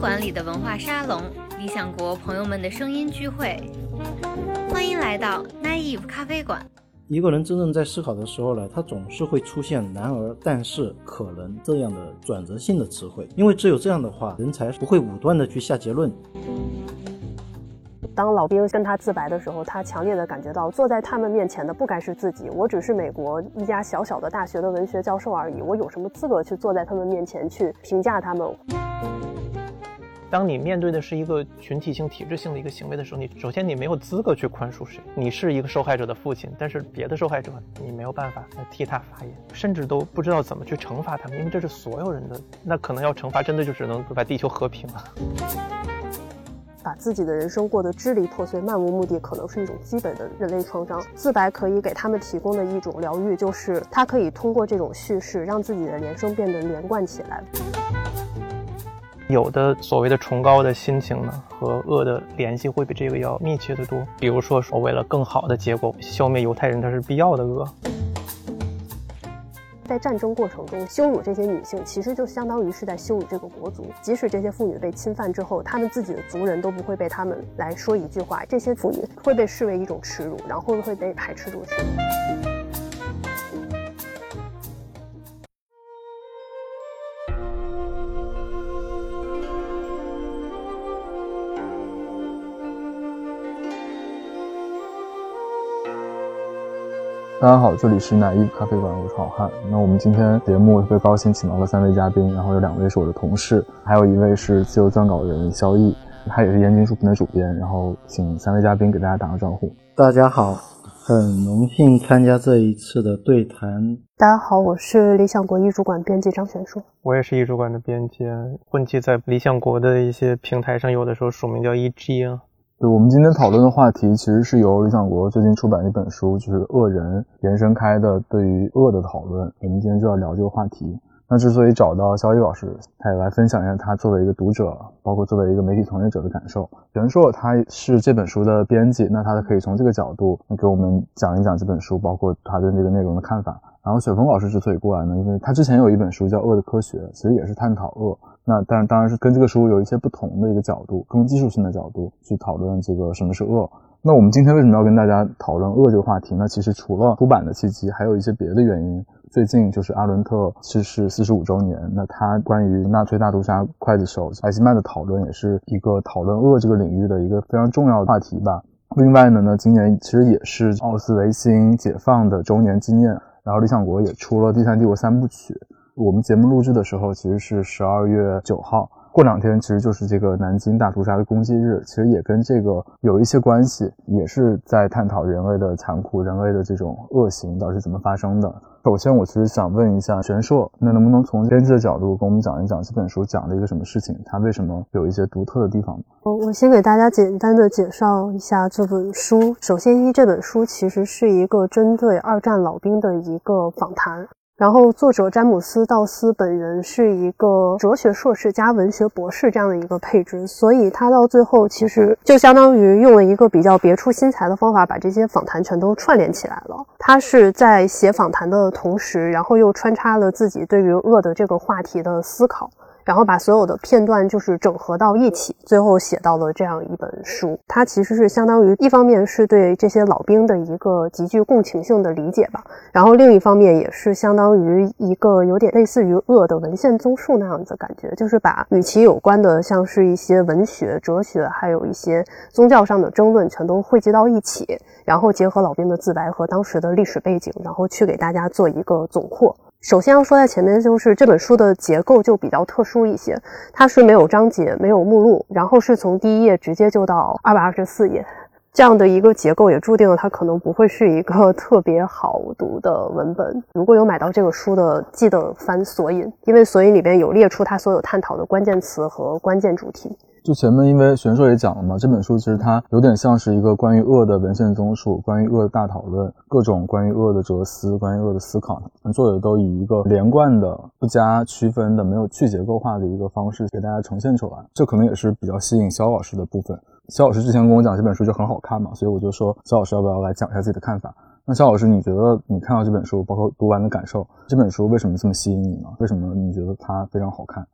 馆里的文化沙龙，理想国朋友们的声音聚会，欢迎来到 Naive 咖啡馆。一个人真正在思考的时候呢，他总是会出现“然而”“但是”“可能”这样的转折性的词汇，因为只有这样的话，人才不会武断的去下结论。当老兵跟他自白的时候，他强烈的感觉到坐在他们面前的不该是自己，我只是美国一家小小的大学的文学教授而已，我有什么资格去坐在他们面前去评价他们？当你面对的是一个群体性、体制性的一个行为的时候，你首先你没有资格去宽恕谁。你是一个受害者的父亲，但是别的受害者你没有办法替他发言，甚至都不知道怎么去惩罚他们，因为这是所有人的。那可能要惩罚，真的就只能把地球和平了。把自己的人生过得支离破碎、漫无目的，可能是一种基本的人类创伤。自白可以给他们提供的一种疗愈，就是他可以通过这种叙事，让自己的人生变得连贯起来。有的所谓的崇高的心情呢，和恶的联系会比这个要密切的多。比如说，说为了更好的结果，消灭犹太人，它是必要的恶。在战争过程中羞辱这些女性，其实就相当于是在羞辱这个国族。即使这些妇女被侵犯之后，她们自己的族人都不会被他们来说一句话，这些妇女会被视为一种耻辱，然后会被排斥出去。大家好，这里是奶一咖啡馆，我是好汉。那我们今天节目特别高兴，请到了三位嘉宾，然后有两位是我的同事，还有一位是自由撰稿人肖毅，他也是燕京书评的主编。然后请三位嘉宾给大家打个招呼。大家好，很荣幸参加这一次的对谈。大家好，我是理想国艺术馆编辑张璇硕。我也是艺术馆的编辑，混迹在理想国的一些平台上，有的时候署名叫 E.G 啊。对，我们今天讨论的话题其实是由理想国最近出版的一本书，就是《恶人》延伸开的对于恶的讨论。我们今天就要聊这个话题。那之所以找到肖一老师，他也来分享一下他作为一个读者，包括作为一个媒体从业者的感受。袁硕他是这本书的编辑，那他可以从这个角度给我们讲一讲这本书，包括他对这个内容的看法。然后雪峰老师之所以过来呢，因为他之前有一本书叫《恶的科学》，其实也是探讨恶。那但当然是跟这个书有一些不同的一个角度，更技术性的角度去讨论这个什么是恶。那我们今天为什么要跟大家讨论恶这个话题呢？其实除了出版的契机，还有一些别的原因。最近就是阿伦特逝世四十五周年，那他关于纳粹大屠杀刽子手艾希曼的讨论，也是一个讨论恶这个领域的一个非常重要的话题吧。另外呢，呢今年其实也是奥斯维辛解放的周年纪念，然后理想国也出了《第三帝国三部曲》。我们节目录制的时候，其实是十二月九号。过两天其实就是这个南京大屠杀的攻击日，其实也跟这个有一些关系，也是在探讨人类的残酷、人类的这种恶行到底是怎么发生的。首先，我其实想问一下玄硕，那能不能从编辑的角度跟我们讲一讲这本书讲了一个什么事情？它为什么有一些独特的地方？我我先给大家简单的介绍一下这本书。首先，一这本书其实是一个针对二战老兵的一个访谈。然后，作者詹姆斯·道斯本人是一个哲学硕士加文学博士这样的一个配置，所以他到最后其实就相当于用了一个比较别出心裁的方法，把这些访谈全都串联起来了。他是在写访谈的同时，然后又穿插了自己对于恶的这个话题的思考。然后把所有的片段就是整合到一起，最后写到了这样一本书。它其实是相当于一方面是对这些老兵的一个极具共情性的理解吧，然后另一方面也是相当于一个有点类似于恶的文献综述那样子感觉，就是把与其有关的像是一些文学、哲学，还有一些宗教上的争论全都汇集到一起，然后结合老兵的自白和当时的历史背景，然后去给大家做一个总括。首先要说在前面，就是这本书的结构就比较特殊一些，它是没有章节、没有目录，然后是从第一页直接就到二百二十四页，这样的一个结构也注定了它可能不会是一个特别好读的文本。如果有买到这个书的，记得翻索引，因为索引里边有列出它所有探讨的关键词和关键主题。就前面，因为玄硕也讲了嘛，这本书其实它有点像是一个关于恶的文献综述，关于恶的大讨论，各种关于恶的哲思，关于恶的思考，作者都以一个连贯的、不加区分的、没有去结构化的一个方式给大家呈现出来。这可能也是比较吸引肖老师的部分。肖老师之前跟我讲这本书就很好看嘛，所以我就说肖老师要不要来讲一下自己的看法？那肖老师，你觉得你看到这本书，包括读完的感受，这本书为什么这么吸引你呢？为什么你觉得它非常好看？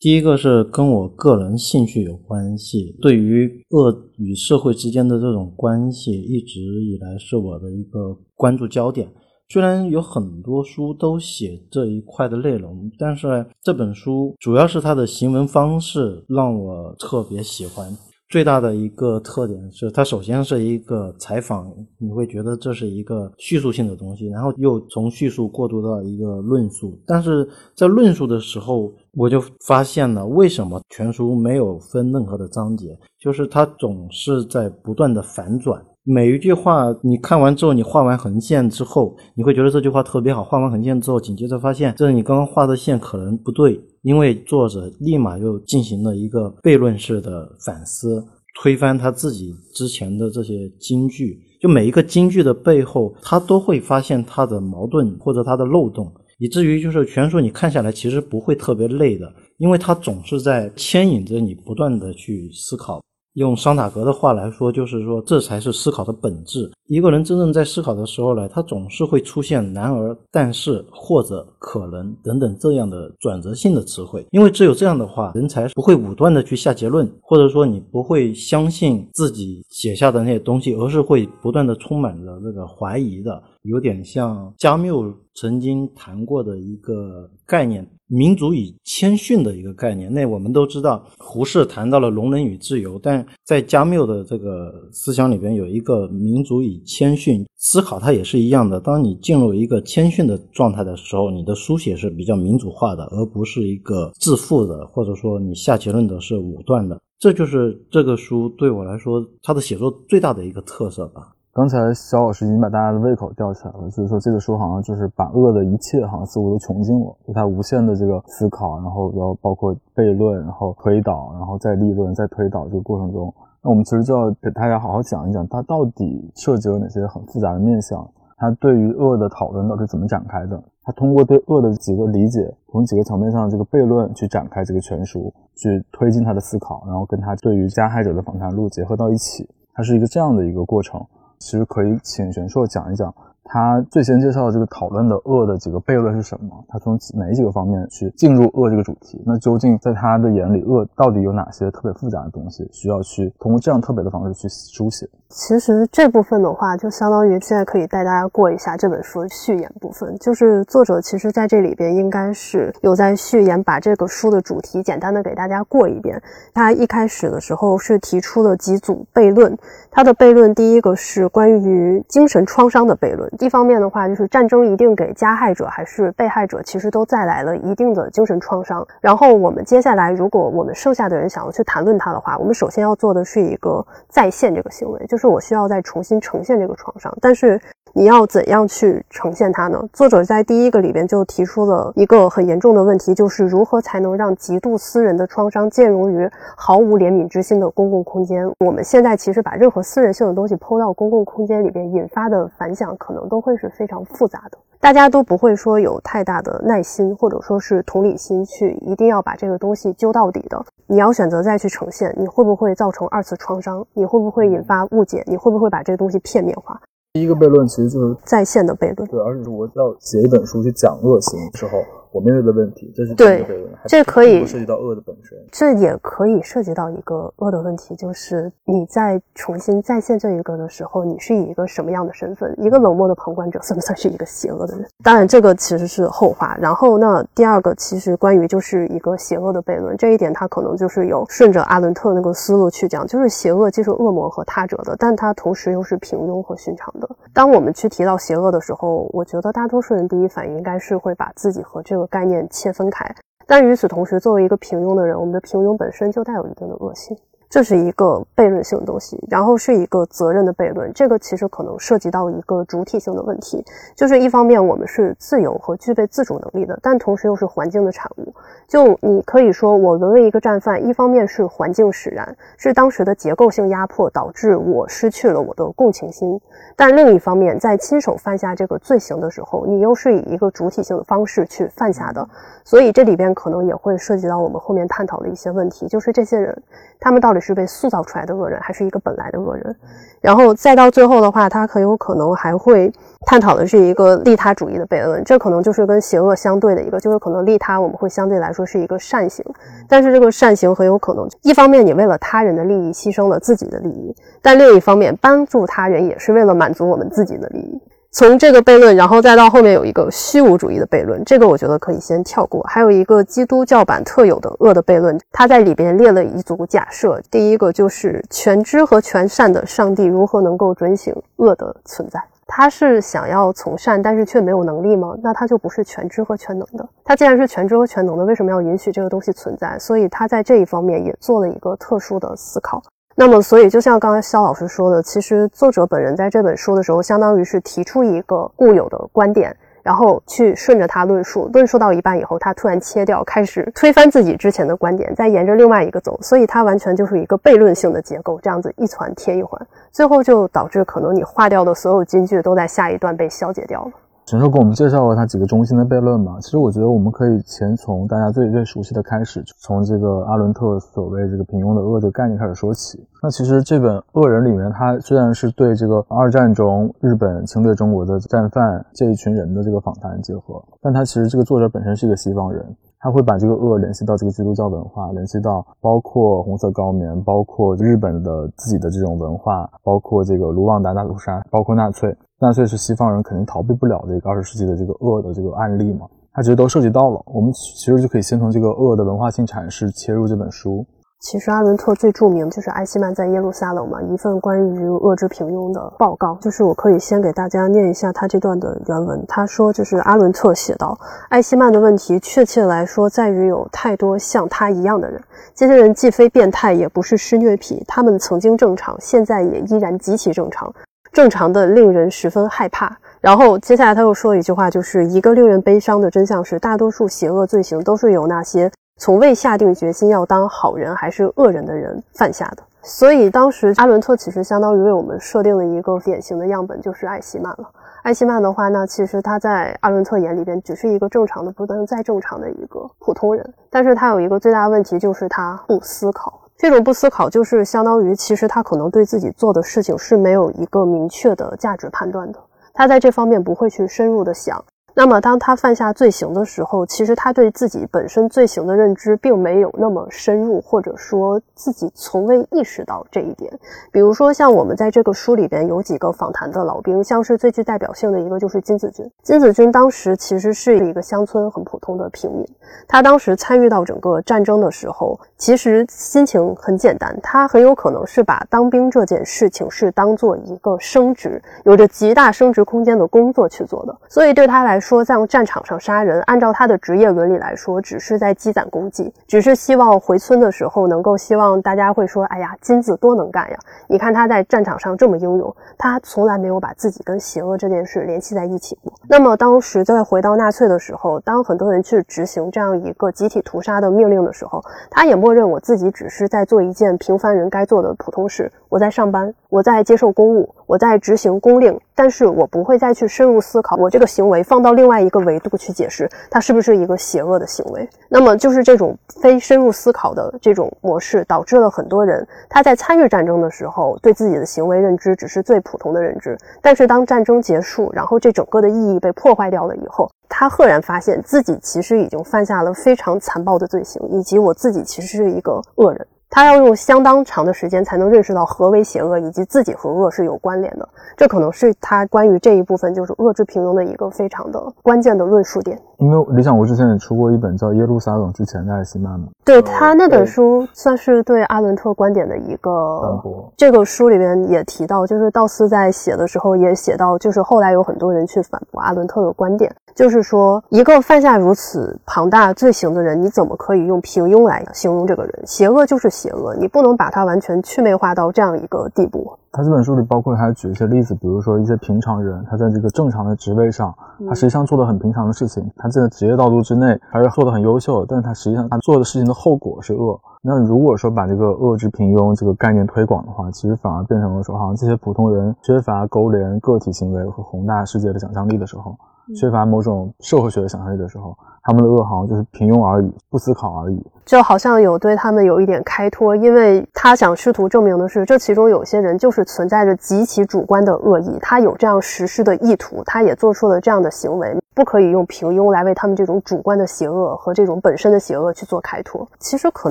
第一个是跟我个人兴趣有关系，对于恶与社会之间的这种关系，一直以来是我的一个关注焦点。虽然有很多书都写这一块的内容，但是这本书主要是它的行文方式让我特别喜欢。最大的一个特点是，它首先是一个采访，你会觉得这是一个叙述性的东西，然后又从叙述过渡到一个论述。但是在论述的时候，我就发现了为什么全书没有分任何的章节，就是它总是在不断的反转。每一句话你看完之后，你画完横线之后，你会觉得这句话特别好。画完横线之后，紧接着发现，这你刚刚画的线可能不对。因为作者立马又进行了一个悖论式的反思，推翻他自己之前的这些金句。就每一个金句的背后，他都会发现他的矛盾或者他的漏洞，以至于就是全书你看下来其实不会特别累的，因为他总是在牵引着你不断的去思考。用桑塔格的话来说，就是说这才是思考的本质。一个人真正在思考的时候呢，他总是会出现“然而”“但是”或者“可能”等等这样的转折性的词汇。因为只有这样的话，人才不会武断的去下结论，或者说你不会相信自己写下的那些东西，而是会不断的充满着这个怀疑的，有点像加缪曾经谈过的一个概念。民主与谦逊的一个概念，那我们都知道，胡适谈到了容忍与自由，但在加缪的这个思想里边有一个民主与谦逊思考，它也是一样的。当你进入一个谦逊的状态的时候，你的书写是比较民主化的，而不是一个自负的，或者说你下结论的是武断的。这就是这个书对我来说，它的写作最大的一个特色吧。刚才肖老师已经把大家的胃口吊起来了，所以说这个书好像就是把恶的一切好像似乎都穷尽了，就他无限的这个思考，然后要包括悖论，然后推导，然后再立论，再推导这个过程中，那我们其实就要给大家好好讲一讲，它到底涉及了哪些很复杂的面向，它对于恶的讨论到底是怎么展开的，它通过对恶的几个理解，从几个层面上这个悖论去展开这个全书，去推进他的思考，然后跟他对于加害者的访谈录结合到一起，它是一个这样的一个过程。其实可以请玄硕讲一讲。他最先介绍的这个讨论的恶的几个悖论是什么？他从哪几个方面去进入恶这个主题？那究竟在他的眼里，恶到底有哪些特别复杂的东西，需要去通过这样特别的方式去书写？其实这部分的话，就相当于现在可以带大家过一下这本书的序言部分。就是作者其实在这里边应该是有在序言把这个书的主题简单的给大家过一遍。他一开始的时候是提出了几组悖论，他的悖论第一个是关于精神创伤的悖论。一方面的话，就是战争一定给加害者还是被害者，其实都带来了一定的精神创伤。然后我们接下来，如果我们剩下的人想要去谈论它的话，我们首先要做的是一个再现这个行为，就是我需要再重新呈现这个创伤。但是你要怎样去呈现它呢？作者在第一个里边就提出了一个很严重的问题，就是如何才能让极度私人的创伤兼容于毫无怜悯之心的公共空间？我们现在其实把任何私人性的东西抛到公共空间里边，引发的反响可能。都会是非常复杂的，大家都不会说有太大的耐心或者说是同理心去一定要把这个东西揪到底的。你要选择再去呈现，你会不会造成二次创伤？你会不会引发误解？你会不会把这个东西片面化？第一个悖论其实就是在线的悖论。对，而且是我要写一本书去讲恶行之后。我面对的问题，这是对，这可以涉及到恶的本身，这也可以涉及到一个恶的问题，就是你在重新再现这一个的时候，你是以一个什么样的身份？一个冷漠的旁观者，算不算是一个邪恶的人？当然，这个其实是后话。然后，那第二个其实关于就是一个邪恶的悖论，这一点他可能就是有顺着阿伦特那个思路去讲，就是邪恶既是恶魔和他者的，但它同时又是平庸和寻常的。当我们去提到邪恶的时候，我觉得大多数人第一反应应该是会把自己和这和概念切分开，但与此同时，作为一个平庸的人，我们的平庸本身就带有一定的恶性。这是一个悖论性的东西，然后是一个责任的悖论。这个其实可能涉及到一个主体性的问题，就是一方面我们是自由和具备自主能力的，但同时又是环境的产物。就你可以说我沦为一个战犯，一方面是环境使然，是当时的结构性压迫导致我失去了我的共情心；但另一方面，在亲手犯下这个罪行的时候，你又是以一个主体性的方式去犯下的。所以这里边可能也会涉及到我们后面探讨的一些问题，就是这些人他们到底。底是被塑造出来的恶人，还是一个本来的恶人。然后再到最后的话，他很有可能还会探讨的是一个利他主义的悖论，这可能就是跟邪恶相对的一个，就是可能利他我们会相对来说是一个善行，但是这个善行很有可能一方面你为了他人的利益牺牲了自己的利益，但另一方面帮助他人也是为了满足我们自己的利益。从这个悖论，然后再到后面有一个虚无主义的悖论，这个我觉得可以先跳过。还有一个基督教版特有的恶的悖论，它在里边列了一组假设。第一个就是全知和全善的上帝如何能够准醒恶的存在？他是想要从善，但是却没有能力吗？那他就不是全知和全能的。他既然是全知和全能的，为什么要允许这个东西存在？所以他在这一方面也做了一个特殊的思考。那么，所以就像刚才肖老师说的，其实作者本人在这本书的时候，相当于是提出一个固有的观点，然后去顺着他论述，论述到一半以后，他突然切掉，开始推翻自己之前的观点，再沿着另外一个走，所以它完全就是一个悖论性的结构，这样子一环贴一环，最后就导致可能你划掉的所有金句都在下一段被消解掉了。陈硕给我们介绍了他几个中心的悖论吧？其实我觉得我们可以先从大家最最熟悉的开始，从这个阿伦特所谓这个平庸的恶这个概念开始说起。那其实这本《恶人》里面，他虽然是对这个二战中日本侵略中国的战犯这一群人的这个访谈结合，但他其实这个作者本身是一个西方人，他会把这个恶联系到这个基督教文化，联系到包括红色高棉，包括日本的自己的这种文化，包括这个卢旺达大屠杀，包括纳粹。纳粹是西方人肯定逃避不了的一个二十世纪的这个恶的这个案例嘛，它其实都涉及到了。我们其实就可以先从这个恶的文化性阐释切入这本书。其实阿伦特最著名就是艾希曼在耶路撒冷嘛，一份关于恶之平庸的报告。就是我可以先给大家念一下他这段的原文。他说，就是阿伦特写道，艾希曼的问题，确切来说在于有太多像他一样的人。这些人既非变态，也不是施虐癖，他们曾经正常，现在也依然极其正常。正常的令人十分害怕。然后接下来他又说一句话，就是一个令人悲伤的真相是，大多数邪恶罪行都是由那些从未下定决心要当好人还是恶人的人犯下的。所以当时阿伦特其实相当于为我们设定了一个典型的样本，就是艾希曼了。艾希曼的话呢，其实他在阿伦特眼里边只是一个正常的、不能再正常的一个普通人，但是他有一个最大问题，就是他不思考。这种不思考，就是相当于其实他可能对自己做的事情是没有一个明确的价值判断的，他在这方面不会去深入的想。那么，当他犯下罪行的时候，其实他对自己本身罪行的认知并没有那么深入，或者说自己从未意识到这一点。比如说，像我们在这个书里边有几个访谈的老兵，像是最具代表性的一个就是金子军。金子军当时其实是一个乡村很普通的平民，他当时参与到整个战争的时候，其实心情很简单，他很有可能是把当兵这件事情是当做一个升职，有着极大升值空间的工作去做的，所以对他来说。说在战场上杀人，按照他的职业伦理来说，只是在积攒功绩，只是希望回村的时候能够希望大家会说：“哎呀，金子多能干呀！你看他在战场上这么英勇，他从来没有把自己跟邪恶这件事联系在一起过。”那么当时在回到纳粹的时候，当很多人去执行这样一个集体屠杀的命令的时候，他也默认我自己只是在做一件平凡人该做的普通事。我在上班，我在接受公务，我在执行公令，但是我不会再去深入思考我这个行为放到到另外一个维度去解释它是不是一个邪恶的行为。那么就是这种非深入思考的这种模式，导致了很多人他在参与战争的时候对自己的行为认知只是最普通的认知，但是当战争结束，然后这整个的意义被破坏掉了以后，他赫然发现自己其实已经犯下了非常残暴的罪行，以及我自己其实是一个恶人。他要用相当长的时间才能认识到何为邪恶，以及自己和恶是有关联的。这可能是他关于这一部分就是恶之平庸的一个非常的关键的论述点。因为理想国之前也出过一本叫《耶路撒冷之前的艾希曼》嘛，对他那本书算是对阿伦特观点的一个反驳。这个书里边也提到，就是道斯在写的时候也写到，就是后来有很多人去反驳阿伦特的观点，就是说一个犯下如此庞大罪行的人，你怎么可以用平庸来形容这个人？邪恶就是邪恶，你不能把它完全祛魅化到这样一个地步。他这本书里包括还举一些例子，比如说一些平常人，他在这个正常的职位上，他实际上做的很平常的事情，他在职业道路之内还是做的很优秀，但是他实际上他做的事情的后果是恶。那如果说把这个恶之平庸这个概念推广的话，其实反而变成了说，好像这些普通人缺乏勾连个体行为和宏大世界的想象力的时候，缺乏某种社会学的想象力的时候，他们的恶好像就是平庸而已，不思考而已。就好像有对他们有一点开脱，因为他想试图证明的是，这其中有些人就是存在着极其主观的恶意，他有这样实施的意图，他也做出了这样的行为。不可以用平庸来为他们这种主观的邪恶和这种本身的邪恶去做开脱。其实，可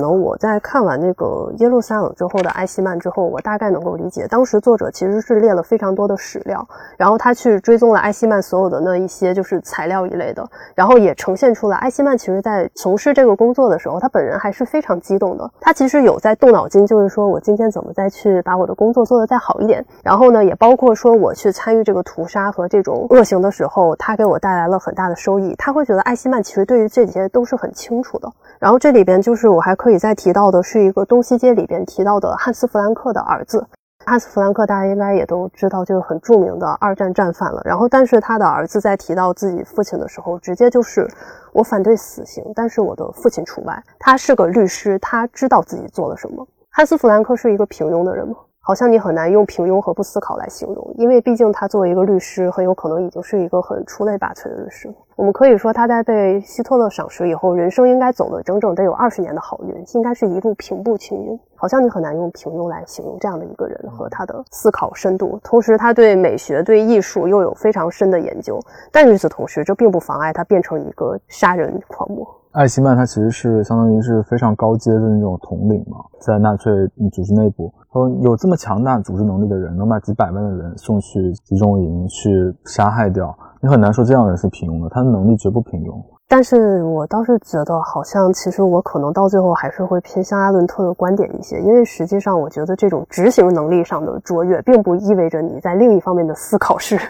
能我在看完那个耶路撒冷之后的艾希曼之后，我大概能够理解，当时作者其实是列了非常多的史料，然后他去追踪了艾希曼所有的那一些就是材料一类的，然后也呈现出来，艾希曼其实在从事这个工作的时候，他本人人还是非常激动的。他其实有在动脑筋，就是说我今天怎么再去把我的工作做得再好一点。然后呢，也包括说我去参与这个屠杀和这种恶行的时候，他给我带来了。很大的收益，他会觉得艾希曼其实对于这些都是很清楚的。然后这里边就是我还可以再提到的是一个东西街里边提到的汉斯·弗兰克的儿子。汉斯·弗兰克大家应该也都知道，就是很著名的二战战犯了。然后，但是他的儿子在提到自己父亲的时候，直接就是我反对死刑，但是我的父亲除外。他是个律师，他知道自己做了什么。汉斯·弗兰克是一个平庸的人吗？好像你很难用平庸和不思考来形容，因为毕竟他作为一个律师，很有可能已经是一个很出类拔萃的律师。我们可以说，他在被希特勒赏识以后，人生应该走了整整得有二十年的好运，应该是一路平步青云。好像你很难用平庸来形容这样的一个人和他的思考深度。同时，他对美学、对艺术又有非常深的研究。但与此同时，这并不妨碍他变成一个杀人狂魔。艾希曼他其实是相当于是非常高阶的那种统领嘛，在纳粹组织内部，说有这么强大组织能力的人，能把几百万的人送去集中营去杀害掉，你很难说这样的人是平庸的，他的能力绝不平庸。但是我倒是觉得，好像其实我可能到最后还是会偏向阿伦特的观点一些，因为实际上我觉得这种执行能力上的卓越，并不意味着你在另一方面的思考是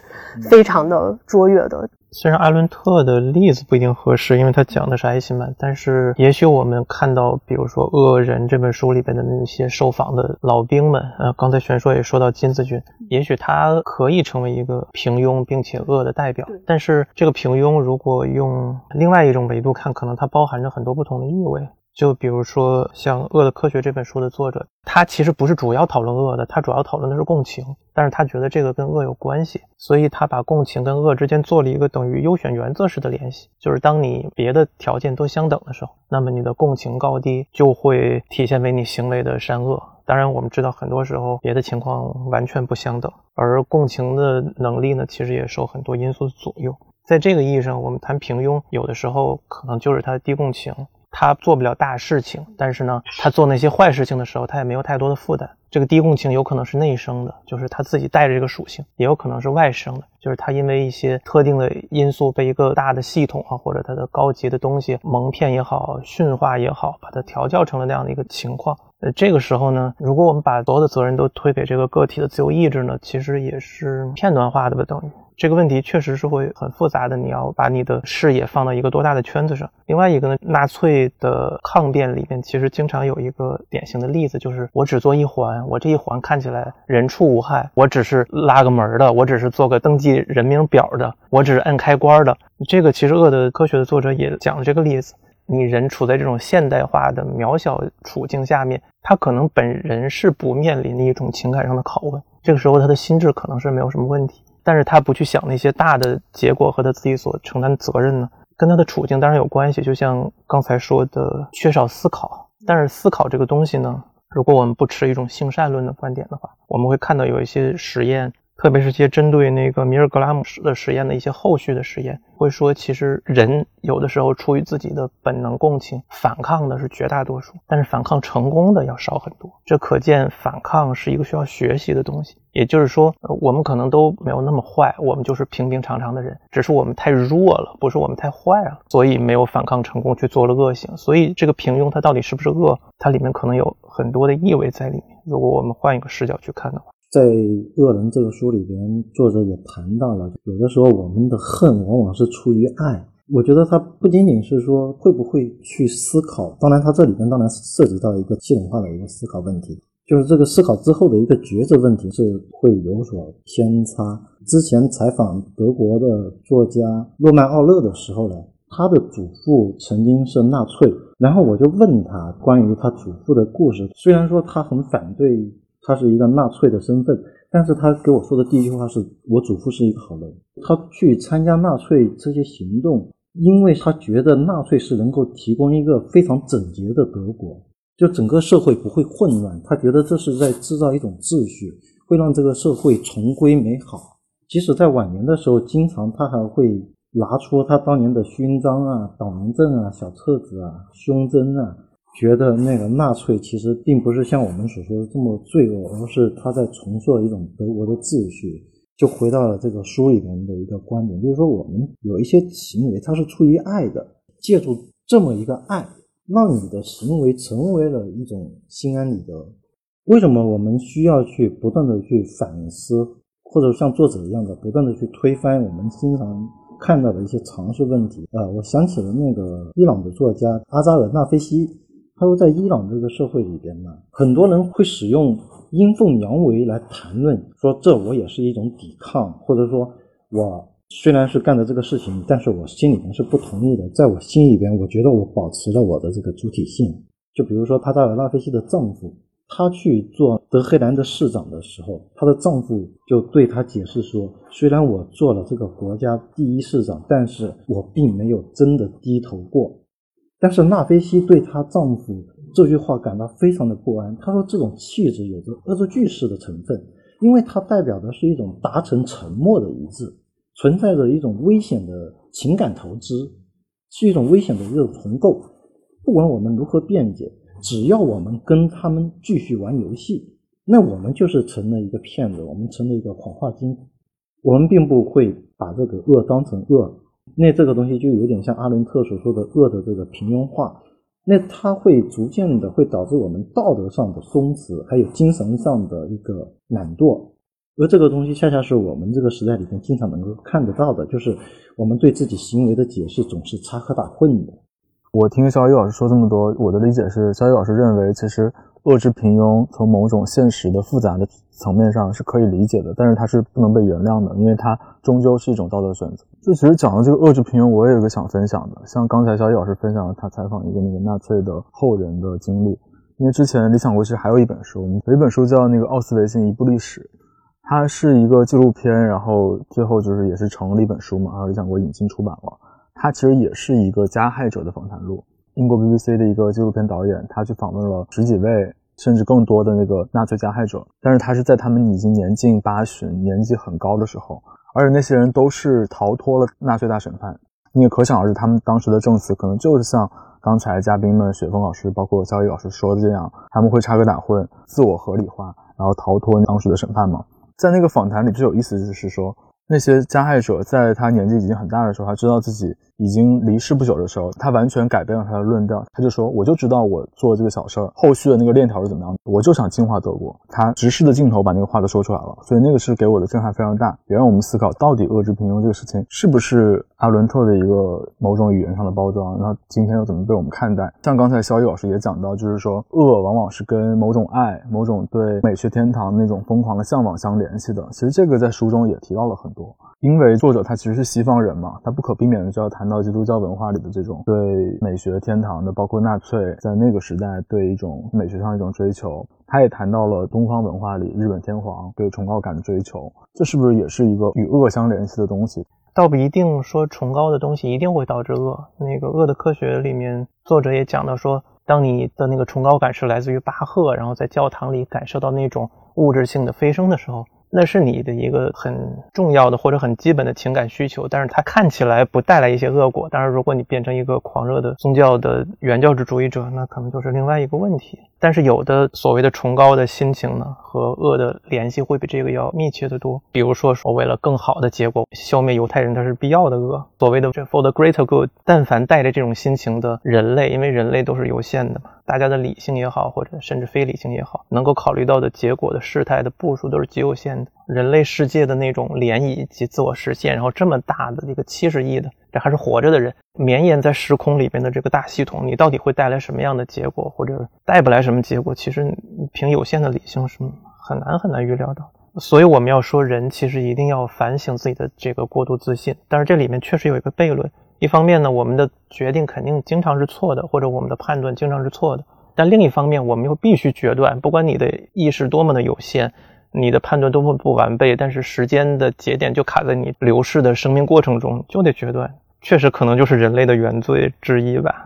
非常的卓越的。虽然艾伦特的例子不一定合适，因为他讲的是艾希曼，但是也许我们看到，比如说《恶人》这本书里边的那些受访的老兵们，呃，刚才玄说也说到金子君，也许他可以成为一个平庸并且恶的代表，但是这个平庸如果用另外一种维度看，可能它包含着很多不同的意味。就比如说像《恶的科学》这本书的作者，他其实不是主要讨论恶的，他主要讨论的是共情。但是他觉得这个跟恶有关系，所以他把共情跟恶之间做了一个等于优选原则式的联系。就是当你别的条件都相等的时候，那么你的共情高低就会体现为你行为的善恶。当然，我们知道很多时候别的情况完全不相等，而共情的能力呢，其实也受很多因素的左右。在这个意义上，我们谈平庸，有的时候可能就是他的低共情。他做不了大事情，但是呢，他做那些坏事情的时候，他也没有太多的负担。这个低共情有可能是内生的，就是他自己带着这个属性；也有可能是外生的，就是他因为一些特定的因素被一个大的系统啊，或者他的高级的东西蒙骗也好、驯化也好，把它调教成了那样的一个情况。呃，这个时候呢，如果我们把所有的责任都推给这个个体的自由意志呢，其实也是片段化的吧，等于。这个问题确实是会很复杂的，你要把你的视野放到一个多大的圈子上。另外一个呢，纳粹的抗辩里面其实经常有一个典型的例子，就是我只做一环，我这一环看起来人畜无害，我只是拉个门的，我只是做个登记人名表的，我只是摁开关的。这个其实《恶的科学》的作者也讲了这个例子，你人处在这种现代化的渺小处境下面，他可能本人是不面临的一种情感上的拷问，这个时候他的心智可能是没有什么问题。但是他不去想那些大的结果和他自己所承担责任呢？跟他的处境当然有关系。就像刚才说的，缺少思考。但是思考这个东西呢，如果我们不持一种性善论的观点的话，我们会看到有一些实验。特别是些针对那个米尔格拉姆的实验的一些后续的实验，会说其实人有的时候出于自己的本能共情，反抗的是绝大多数，但是反抗成功的要少很多。这可见反抗是一个需要学习的东西。也就是说，我们可能都没有那么坏，我们就是平平常常的人，只是我们太弱了，不是我们太坏了，所以没有反抗成功，去做了恶行。所以这个平庸它到底是不是恶？它里面可能有很多的意味在里面。如果我们换一个视角去看的话。在《恶人》这个书里边，作者也谈到了，有的时候我们的恨往往是出于爱。我觉得他不仅仅是说会不会去思考，当然他这里边当然涉及到一个系统化的一个思考问题，就是这个思考之后的一个抉择问题是会有所偏差。之前采访德国的作家诺曼奥勒的时候呢，他的祖父曾经是纳粹，然后我就问他关于他祖父的故事，虽然说他很反对。他是一个纳粹的身份，但是他给我说的第一句话是我祖父是一个好人，他去参加纳粹这些行动因为他觉得纳粹是能够提供一个非常整洁的德国，就整个社会不会混乱。他觉得这是在制造一种秩序，会让这个社会重归美好。即使在晚年的时候，经常他还会拿出他当年的勋章啊、党名证啊、小册子啊、胸针啊，觉得那个纳粹其实并不是像我们所说的这么罪恶，而是他在重塑一种德国的秩序。就回到了这个书里面的一个观点，就是说我们有一些行为，它是出于爱的，借助这么一个爱，让你的行为成为了一种心安理得。为什么我们需要去不断的去反思，或者像作者一样的不断的去推翻我们经常看到的一些常识问题？啊，我想起了那个伊朗的作家阿扎尔纳菲西，他说在伊朗这个社会里边呢，很多人会使用。阴奉阳违来谈论，说这我也是一种抵抗，或者说我虽然是干的这个事情，但是我心里面是不同意的。在我心里边，我觉得我保持了我的这个主体性。就比如说，塔扎尔拉菲西的丈夫，她去做德黑兰的市长的时候，她的丈夫就对她解释说，虽然我做了这个国家第一市长，但是我并没有真的低头过。但是纳菲西对她丈夫。这句话感到非常的不安。她说：“这种气质有着恶作剧式的成分，因为它代表的是一种达成沉默的一致，存在着一种危险的情感投资，是一种危险的一种重构。不管我们如何辩解，只要我们跟他们继续玩游戏，那我们就是成了一个骗子，我们成了一个谎话精。我们并不会把这个恶当成恶。那这个东西就有点像阿伦特所说的恶的这个平庸化。”那它会逐渐的会导致我们道德上的松弛，还有精神上的一个懒惰，而这个东西恰恰是我们这个时代里面经常能够看得到的，就是我们对自己行为的解释总是插科打诨的。我听肖一老师说这么多，我的理解是，肖一老师认为其实。遏制平庸，从某种现实的复杂的层面上是可以理解的，但是它是不能被原谅的，因为它终究是一种道德选择。就其实讲到这个遏制平庸，我也有个想分享的，像刚才小野老师分享了他采访一个那个纳粹的后人的经历，因为之前理想国其实还有一本书，有一本书叫那个奥斯维辛一部历史，它是一个纪录片，然后最后就是也是成了一本书嘛，然后理想国引进出版了，它其实也是一个加害者的访谈录。英国 BBC 的一个纪录片导演，他去访问了十几位甚至更多的那个纳粹加害者，但是他是在他们已经年近八旬、年纪很高的时候，而且那些人都是逃脱了纳粹大审判。你也可想而知，他们当时的证词可能就是像刚才嘉宾们雪峰老师、包括肖毅老师说的这样，他们会插科打诨、自我合理化，然后逃脱当时的审判嘛。在那个访谈里最有意思就是说，那些加害者在他年纪已经很大的时候，他知道自己。已经离世不久的时候，他完全改变了他的论调。他就说：“我就知道我做这个小事儿，后续的那个链条是怎么样的。我就想净化德国。”他直视的镜头把那个话都说出来了，所以那个是给我的震撼非常大，也让我们思考到底遏制平庸这个事情是不是阿伦特的一个某种语言上的包装？那今天又怎么被我们看待？像刚才肖毅老师也讲到，就是说恶往往是跟某种爱、某种对美学天堂那种疯狂的向往相联系的。其实这个在书中也提到了很多。因为作者他其实是西方人嘛，他不可避免的就要谈到基督教文化里的这种对美学天堂的，包括纳粹在那个时代对一种美学上一种追求。他也谈到了东方文化里日本天皇对崇高感的追求，这是不是也是一个与恶相联系的东西？倒不一定说崇高的东西一定会导致恶。那个《恶的科学》里面，作者也讲到说，当你的那个崇高感是来自于巴赫，然后在教堂里感受到那种物质性的飞升的时候。那是你的一个很重要的或者很基本的情感需求，但是它看起来不带来一些恶果。当然，如果你变成一个狂热的宗教的原教旨主义者，那可能就是另外一个问题。但是有的所谓的崇高的心情呢，和恶的联系会比这个要密切的多。比如说，说为了更好的结果消灭犹太人，它是必要的恶。所谓的 for the greater good，但凡带着这种心情的人类，因为人类都是有限的嘛。大家的理性也好，或者甚至非理性也好，能够考虑到的结果的事态的步数都是极有限的。人类世界的那种涟漪及自我实现，然后这么大的一个七十亿的，这还是活着的人，绵延在时空里边的这个大系统，你到底会带来什么样的结果，或者带不来什么结果？其实凭有限的理性是很难很难预料到。所以我们要说，人其实一定要反省自己的这个过度自信。但是这里面确实有一个悖论。一方面呢，我们的决定肯定经常是错的，或者我们的判断经常是错的。但另一方面，我们又必须决断，不管你的意识多么的有限，你的判断多么不完备，但是时间的节点就卡在你流逝的生命过程中，就得决断。确实可能就是人类的原罪之一吧。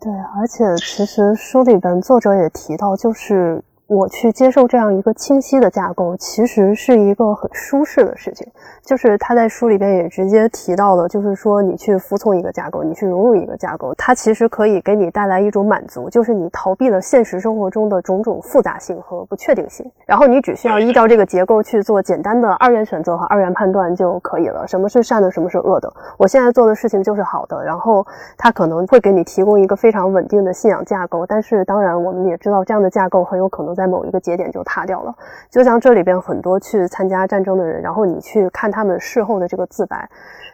对，而且其实书里边作者也提到，就是。我去接受这样一个清晰的架构，其实是一个很舒适的事情。就是他在书里边也直接提到了，就是说你去服从一个架构，你去融入一个架构，它其实可以给你带来一种满足，就是你逃避了现实生活中的种种复杂性和不确定性，然后你只需要依照这个结构去做简单的二元选择和二元判断就可以了。什么是善的，什么是恶的？我现在做的事情就是好的，然后它可能会给你提供一个非常稳定的信仰架构。但是当然，我们也知道这样的架构很有可能。在某一个节点就塌掉了，就像这里边很多去参加战争的人，然后你去看他们事后的这个自白，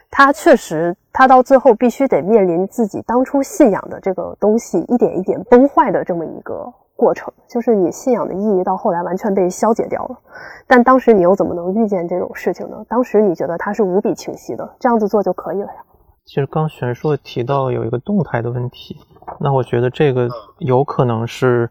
他确实，他到最后必须得面临自己当初信仰的这个东西一点一点崩坏的这么一个过程，就是你信仰的意义到后来完全被消解掉了。但当时你又怎么能预见这种事情呢？当时你觉得它是无比清晰的，这样子做就可以了呀。其实刚玄硕提到有一个动态的问题，那我觉得这个有可能是。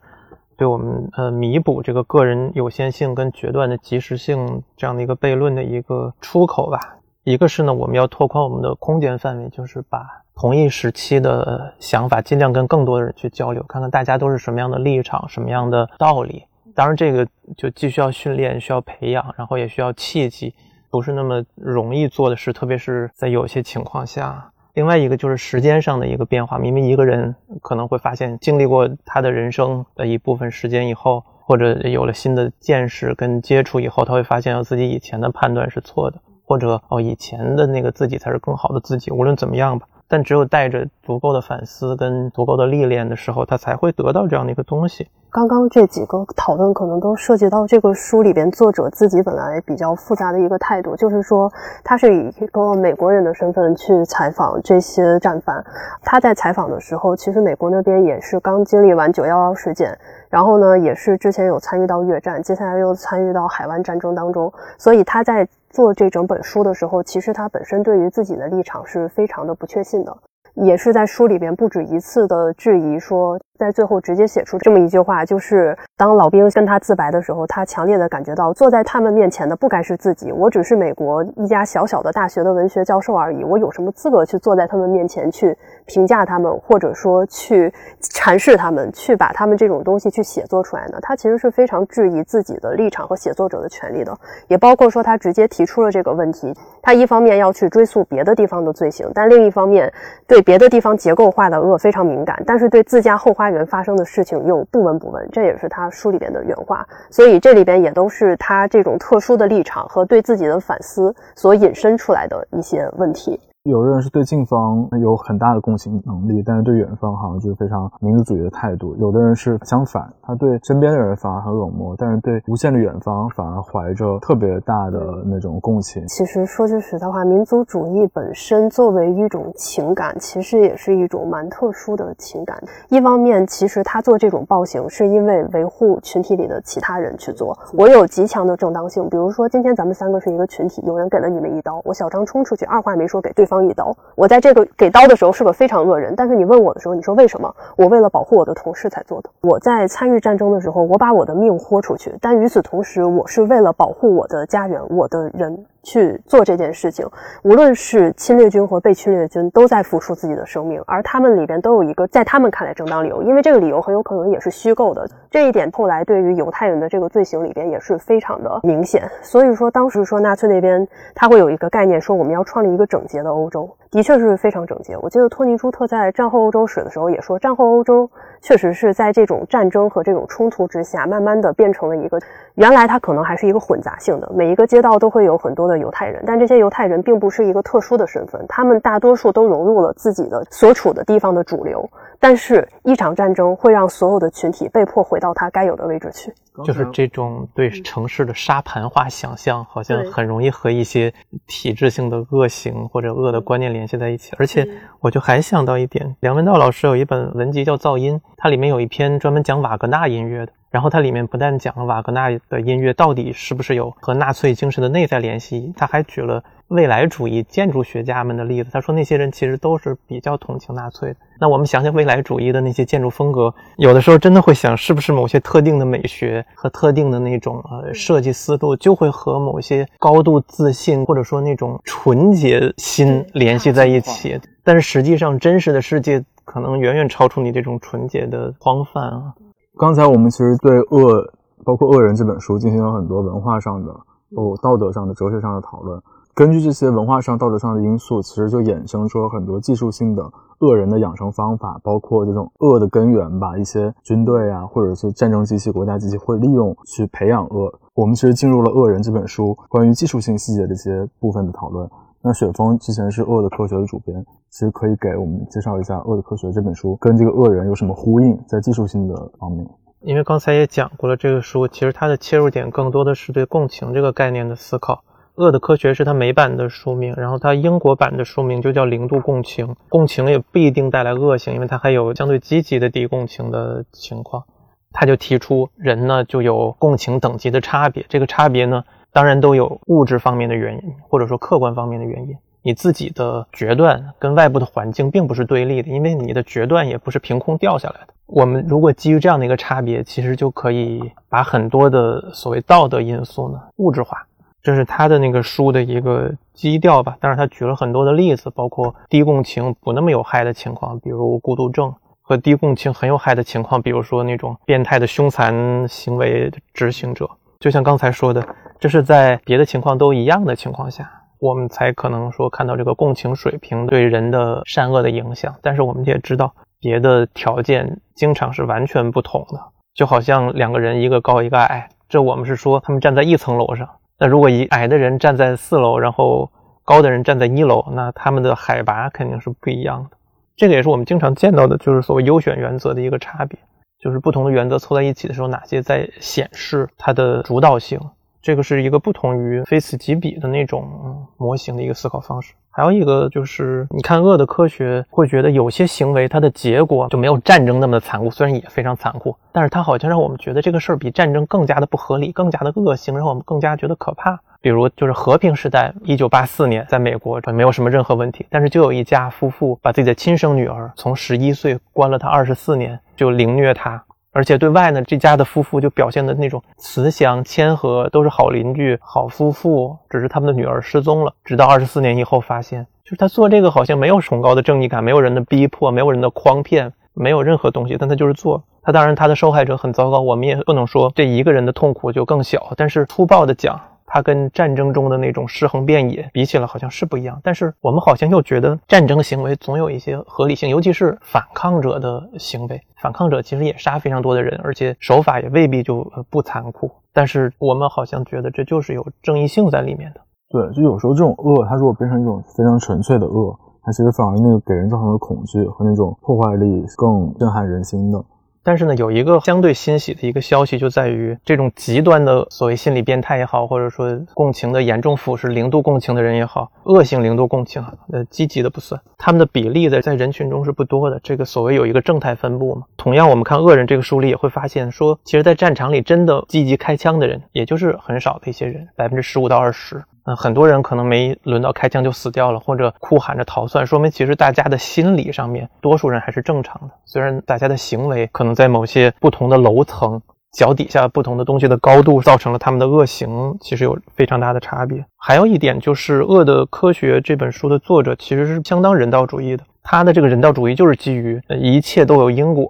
对我们呃弥补这个个人有限性跟决断的及时性这样的一个悖论的一个出口吧。一个是呢，我们要拓宽我们的空间范围，就是把同一时期的想法尽量跟更多的人去交流，看看大家都是什么样的立场、什么样的道理。当然，这个就既需要训练、需要培养，然后也需要契机，不是那么容易做的事，特别是在有些情况下。另外一个就是时间上的一个变化，明明一个人可能会发现，经历过他的人生的一部分时间以后，或者有了新的见识跟接触以后，他会发现自己以前的判断是错的，或者哦，以前的那个自己才是更好的自己。无论怎么样吧。但只有带着足够的反思跟足够的历练的时候，他才会得到这样的一个东西。刚刚这几个讨论可能都涉及到这个书里边作者自己本来比较复杂的一个态度，就是说他是以一个美国人的身份去采访这些战犯。他在采访的时候，其实美国那边也是刚经历完九幺幺事件，然后呢，也是之前有参与到越战，接下来又参与到海湾战争当中，所以他在。做这整本书的时候，其实他本身对于自己的立场是非常的不确信的，也是在书里边不止一次的质疑说。在最后直接写出这么一句话，就是当老兵跟他自白的时候，他强烈的感觉到坐在他们面前的不该是自己，我只是美国一家小小的大学的文学教授而已，我有什么资格去坐在他们面前去评价他们，或者说去阐释他们，去把他们这种东西去写作出来呢？他其实是非常质疑自己的立场和写作者的权利的，也包括说他直接提出了这个问题，他一方面要去追溯别的地方的罪行，但另一方面对别的地方结构化的恶非常敏感，但是对自家后花。园发生的事情又不闻不问，这也是他书里边的原话，所以这里边也都是他这种特殊的立场和对自己的反思所引申出来的一些问题。有的人是对近方有很大的共情能力，但是对远方好像就是非常民族主义的态度。有的人是相反，他对身边的人反而很冷漠，但是对无限的远方反而怀着特别大的那种共情。其实说句实在话，民族主义本身作为一种情感，其实也是一种蛮特殊的情感。一方面，其实他做这种暴行是因为维护群体里的其他人去做，我有极强的正当性。比如说，今天咱们三个是一个群体，有人给了你们一刀，我小张冲出去，二话没说给对方。一刀，我在这个给刀的时候是个非常恶人，但是你问我的时候，你说为什么？我为了保护我的同事才做的。我在参与战争的时候，我把我的命豁出去，但与此同时，我是为了保护我的家人，我的人。去做这件事情，无论是侵略军和被侵略军，都在付出自己的生命，而他们里边都有一个在他们看来正当理由，因为这个理由很有可能也是虚构的。这一点后来对于犹太人的这个罪行里边也是非常的明显。所以说，当时说纳粹那边他会有一个概念，说我们要创立一个整洁的欧洲，的确是非常整洁。我记得托尼朱特在战后欧洲史的时候也说，战后欧洲确实是在这种战争和这种冲突之下，慢慢的变成了一个原来它可能还是一个混杂性的，每一个街道都会有很多的。犹太人，但这些犹太人并不是一个特殊的身份，他们大多数都融入了自己的所处的地方的主流。但是，一场战争会让所有的群体被迫回到他该有的位置去。就是这种对城市的沙盘化想象，好像很容易和一些体制性的恶行或者恶的观念联系在一起。而且，我就还想到一点，梁文道老师有一本文集叫《噪音》，它里面有一篇专门讲瓦格纳音乐的。然后它里面不但讲了瓦格纳的音乐到底是不是有和纳粹精神的内在联系，他还举了未来主义建筑学家们的例子。他说那些人其实都是比较同情纳粹的。那我们想想未来主义的那些建筑风格，有的时候真的会想，是不是某些特定的美学和特定的那种呃设计思路，就会和某些高度自信或者说那种纯洁心联系在一起？但是实际上，真实的世界可能远远超出你这种纯洁的荒泛啊。刚才我们其实对《恶》包括《恶人》这本书进行了很多文化上的、哦道德上的、哲学上的讨论。根据这些文化上、道德上的因素，其实就衍生出很多技术性的恶人的养成方法，包括这种恶的根源吧。一些军队啊，或者是战争机器、国家机器会利用去培养恶。我们其实进入了《恶人》这本书关于技术性细节的一些部分的讨论。那雪峰之前是《恶的科学》的主编，其实可以给我们介绍一下《恶的科学》这本书跟这个恶人有什么呼应，在技术性的方面。因为刚才也讲过了，这个书其实它的切入点更多的是对共情这个概念的思考。《恶的科学》是它美版的书名，然后它英国版的书名就叫《零度共情》。共情也不一定带来恶性，因为它还有相对积极的低共情的情况。他就提出，人呢就有共情等级的差别，这个差别呢，当然都有物质方面的原因，或者说客观方面的原因。你自己的决断跟外部的环境并不是对立的，因为你的决断也不是凭空掉下来的。我们如果基于这样的一个差别，其实就可以把很多的所谓道德因素呢物质化。这是他的那个书的一个基调吧，但是他举了很多的例子，包括低共情不那么有害的情况，比如孤独症，和低共情很有害的情况，比如说那种变态的凶残行为执行者。就像刚才说的，这是在别的情况都一样的情况下，我们才可能说看到这个共情水平对人的善恶的影响。但是我们也知道，别的条件经常是完全不同的，就好像两个人一个高一个矮，这我们是说他们站在一层楼上。那如果一矮的人站在四楼，然后高的人站在一楼，那他们的海拔肯定是不一样的。这个也是我们经常见到的，就是所谓优选原则的一个差别，就是不同的原则凑在一起的时候，哪些在显示它的主导性。这个是一个不同于非此即彼的那种模型的一个思考方式。还有一个就是，你看恶的科学会觉得有些行为它的结果就没有战争那么的残酷，虽然也非常残酷，但是它好像让我们觉得这个事儿比战争更加的不合理，更加的恶性，让我们更加觉得可怕。比如就是和平时代，一九八四年在美国没有什么任何问题，但是就有一家夫妇把自己的亲生女儿从十一岁关了她二十四年，就凌虐她。而且对外呢，这家的夫妇就表现的那种慈祥谦和，都是好邻居、好夫妇。只是他们的女儿失踪了，直到二十四年以后发现，就是他做这个好像没有崇高的正义感，没有人的逼迫，没有人的诓骗，没有任何东西，但他就是做。他当然他的受害者很糟糕，我们也不能说这一个人的痛苦就更小。但是粗暴的讲。它跟战争中的那种尸横遍野比起来，好像是不一样。但是我们好像又觉得战争行为总有一些合理性，尤其是反抗者的行为。反抗者其实也杀非常多的人，而且手法也未必就不残酷。但是我们好像觉得这就是有正义性在里面的。对，就有时候这种恶，它如果变成一种非常纯粹的恶，它其实反而那个给人造成的恐惧和那种破坏力更震撼人心的。但是呢，有一个相对欣喜的一个消息，就在于这种极端的所谓心理变态也好，或者说共情的严重腐蚀零度共情的人也好，恶性零度共情，呃，积极的不算，他们的比例在在人群中是不多的。这个所谓有一个正态分布嘛。同样，我们看恶人这个书里也会发现，说其实，在战场里真的积极开枪的人，也就是很少的一些人，百分之十五到二十。嗯，很多人可能没轮到开枪就死掉了，或者哭喊着逃窜，说明其实大家的心理上面，多数人还是正常的。虽然大家的行为可能在某些不同的楼层、脚底下不同的东西的高度，造成了他们的恶行，其实有非常大的差别。还有一点就是，《恶的科学》这本书的作者其实是相当人道主义的，他的这个人道主义就是基于一切都有因果，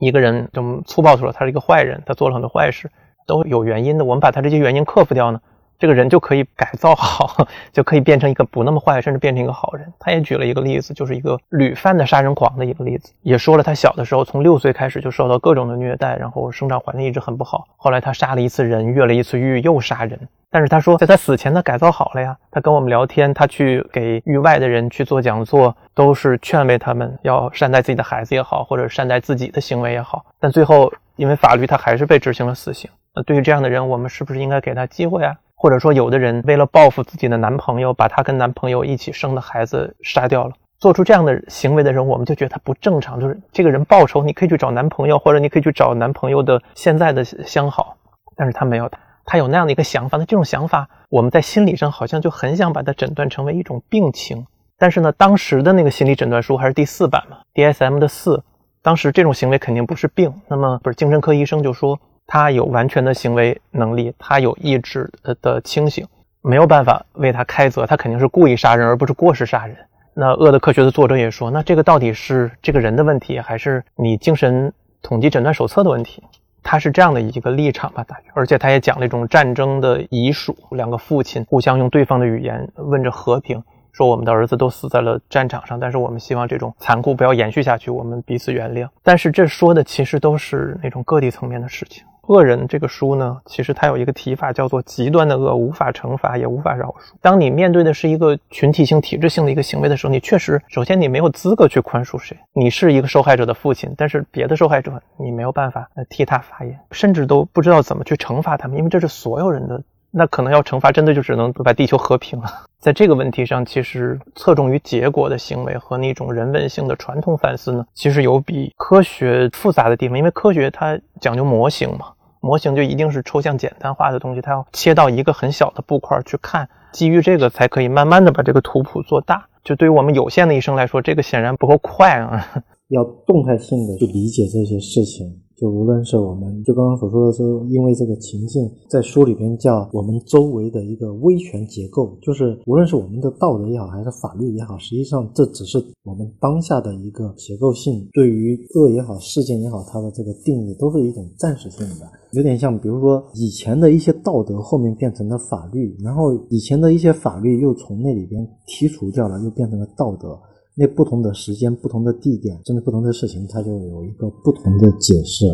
一个人这么粗暴说他是一个坏人，他做了很多坏事，都有原因的。我们把他这些原因克服掉呢？这个人就可以改造好，就可以变成一个不那么坏，甚至变成一个好人。他也举了一个例子，就是一个屡犯的杀人狂的一个例子，也说了他小的时候从六岁开始就受到各种的虐待，然后生长环境一直很不好。后来他杀了一次人，越了一次狱，又杀人。但是他说，在他死前他改造好了呀。他跟我们聊天，他去给狱外的人去做讲座，都是劝慰他们要善待自己的孩子也好，或者善待自己的行为也好。但最后因为法律，他还是被执行了死刑。那对于这样的人，我们是不是应该给他机会啊？或者说，有的人为了报复自己的男朋友，把他跟男朋友一起生的孩子杀掉了。做出这样的行为的人，我们就觉得他不正常。就是这个人报仇，你可以去找男朋友，或者你可以去找男朋友的现在的相好，但是他没有，他有那样的一个想法，那这种想法我们在心理上好像就很想把它诊断成为一种病情。但是呢，当时的那个心理诊断书还是第四版嘛，DSM 的四，当时这种行为肯定不是病。那么不是精神科医生就说他有完全的行为能力，他有意志的清醒，没有办法为他开责，他肯定是故意杀人而不是过失杀人。那《恶的科学》的作者也说，那这个到底是这个人的问题，还是你精神统计诊断手册的问题？他是这样的一个立场吧，大约。而且他也讲了一种战争的遗属，两个父亲互相用对方的语言问着和平，说我们的儿子都死在了战场上，但是我们希望这种残酷不要延续下去，我们彼此原谅。但是这说的其实都是那种个体层面的事情。恶人这个书呢，其实它有一个提法叫做极端的恶，无法惩罚也无法饶恕。当你面对的是一个群体性、体制性的一个行为的时候，你确实首先你没有资格去宽恕谁。你是一个受害者的父亲，但是别的受害者你没有办法替他发言，甚至都不知道怎么去惩罚他们，因为这是所有人的。那可能要惩罚，真的就只能把地球和平了。在这个问题上，其实侧重于结果的行为和那种人文性的传统反思呢，其实有比科学复杂的地方，因为科学它讲究模型嘛。模型就一定是抽象简单化的东西，它要切到一个很小的布块去看，基于这个才可以慢慢的把这个图谱做大。就对于我们有限的一生来说，这个显然不够快啊！要动态性的去理解这些事情。就无论是我们，就刚刚所说的是，因为这个情境在书里边叫我们周围的一个威权结构，就是无论是我们的道德也好，还是法律也好，实际上这只是我们当下的一个结构性，对于恶也好，事件也好，它的这个定义都是一种暂时性的，有点像，比如说以前的一些道德后面变成了法律，然后以前的一些法律又从那里边剔除掉了，又变成了道德。那不同的时间、不同的地点，针对不同的事情，它就有一个不同的解释。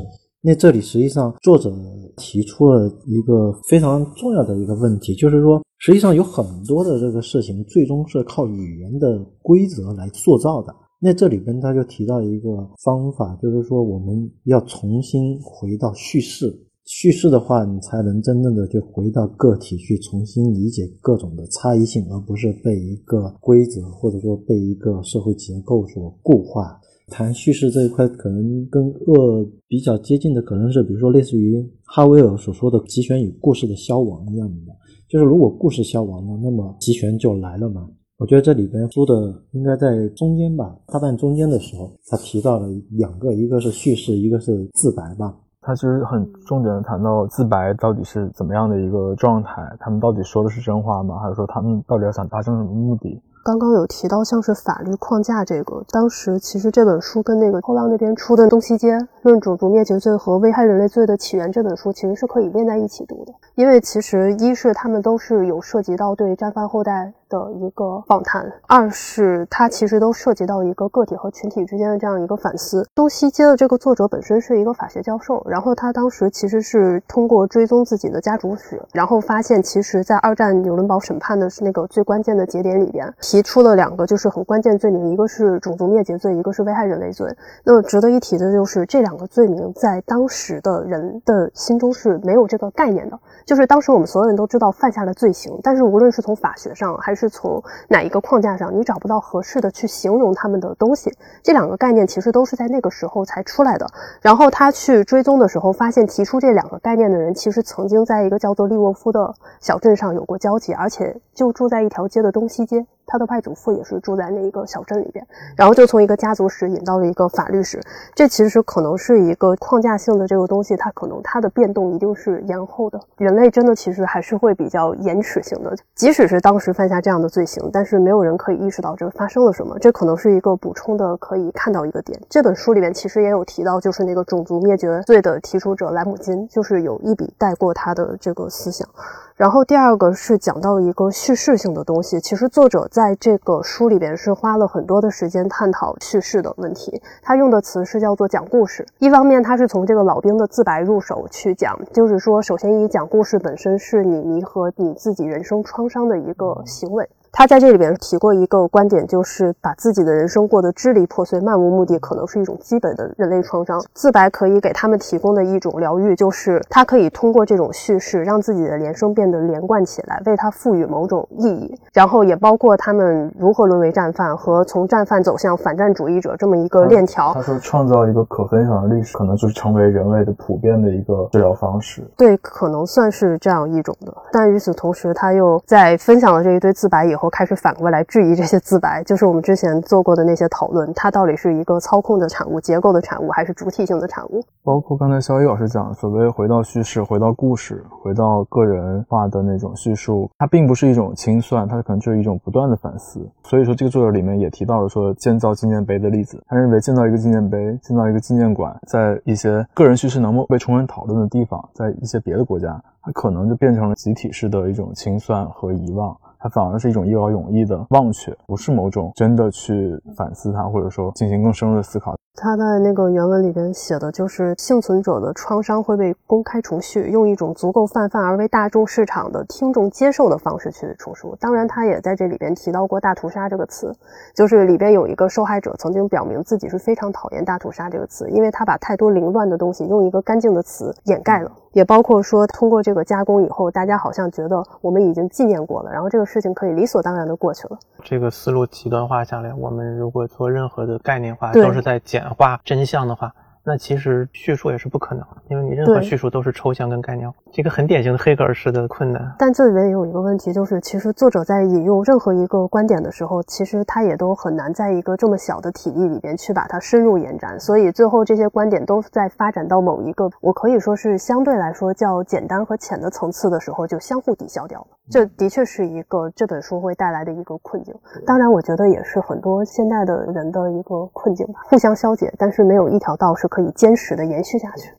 那这里实际上作者提出了一个非常重要的一个问题，就是说，实际上有很多的这个事情，最终是靠语言的规则来塑造的。那这里边他就提到一个方法，就是说，我们要重新回到叙事。叙事的话，你才能真正的就回到个体去重新理解各种的差异性，而不是被一个规则或者说被一个社会结构所固化。谈叙事这一块，可能跟恶比较接近的，可能是比如说类似于哈维尔所说的集权与故事的消亡一样的，就是如果故事消亡了，那么集权就来了嘛。我觉得这里边说的应该在中间吧，大半中间的时候，他提到了两个，一个是叙事，一个是自白吧。他其实很重点的谈到自白到底是怎么样的一个状态，他们到底说的是真话吗？还是说他们到底要想达成什么目的？刚刚有提到像是法律框架这个，当时其实这本书跟那个后浪那边出的《东西街论种族灭绝罪和危害人类罪的起源》这本书，其实是可以连在一起读的，因为其实一是他们都是有涉及到对战犯后代。的一个访谈，二是它其实都涉及到一个个体和群体之间的这样一个反思。东西街的这个作者本身是一个法学教授，然后他当时其实是通过追踪自己的家族史，然后发现其实在二战纽伦堡审判的是那个最关键的节点里边，提出了两个就是很关键罪名，一个是种族灭绝罪，一个是危害人类罪。那么值得一提的就是这两个罪名在当时的人的心中是没有这个概念的。就是当时我们所有人都知道犯下了罪行，但是无论是从法学上还是是从哪一个框架上，你找不到合适的去形容他们的东西。这两个概念其实都是在那个时候才出来的。然后他去追踪的时候，发现提出这两个概念的人，其实曾经在一个叫做利沃夫的小镇上有过交集，而且就住在一条街的东西街。他的外祖父也是住在那一个小镇里边，然后就从一个家族史引到了一个法律史，这其实可能是一个框架性的这个东西，它可能它的变动一定是延后的。人类真的其实还是会比较延迟性的，即使是当时犯下这样的罪行，但是没有人可以意识到这发生了什么。这可能是一个补充的可以看到一个点。这本书里面其实也有提到，就是那个种族灭绝罪的提出者莱姆金，就是有一笔带过他的这个思想。然后第二个是讲到一个叙事性的东西，其实作者在这个书里边是花了很多的时间探讨叙事的问题。他用的词是叫做讲故事。一方面，他是从这个老兵的自白入手去讲，就是说，首先以讲故事本身是你弥合你自己人生创伤的一个行为。他在这里边提过一个观点，就是把自己的人生过得支离破碎、漫无目的，可能是一种基本的人类创伤。自白可以给他们提供的一种疗愈，就是他可以通过这种叙事，让自己的人生变得连贯起来，为他赋予某种意义。然后也包括他们如何沦为战犯和从战犯走向反战主义者这么一个链条。他说，创造一个可分享的历史，可能就是成为人类的普遍的一个治疗方式。对，可能算是这样一种的。但与此同时，他又在分享了这一堆自白以后。我开始反过来质疑这些自白，就是我们之前做过的那些讨论，它到底是一个操控的产物、结构的产物，还是主体性的产物？包括刚才肖一老师讲，所谓回到叙事、回到故事、回到个人化的那种叙述，它并不是一种清算，它可能就是一种不断的反思。所以说，这个作者里面也提到了说建造纪念碑的例子，他认为建造一个纪念碑、建造一个纪念馆，在一些个人叙事能够被充分讨论的地方，在一些别的国家，它可能就变成了集体式的一种清算和遗忘。它反而是一种一劳永逸的忘却，不是某种真的去反思它，或者说进行更深入的思考。他在那个原文里边写的就是幸存者的创伤会被公开重叙，用一种足够泛泛而为大众市场的听众接受的方式去重述。当然，他也在这里边提到过“大屠杀”这个词，就是里边有一个受害者曾经表明自己是非常讨厌“大屠杀”这个词，因为他把太多凌乱的东西用一个干净的词掩盖了。也包括说，通过这个加工以后，大家好像觉得我们已经纪念过了，然后这个事情可以理所当然的过去了。这个思路极端化下来，我们如果做任何的概念化，都是在简。简化真相的话。那其实叙述也是不可能，因为你任何叙述都是抽象跟概念，这个很典型的黑格尔式的困难。但这里面也有一个问题，就是其实作者在引用任何一个观点的时候，其实他也都很难在一个这么小的体力里边去把它深入延展，所以最后这些观点都在发展到某一个我可以说是相对来说较简单和浅的层次的时候，就相互抵消掉了。这的确是一个这本书会带来的一个困境。当然，我觉得也是很多现代的人的一个困境吧，互相消解，但是没有一条道是。可以坚实的延续下去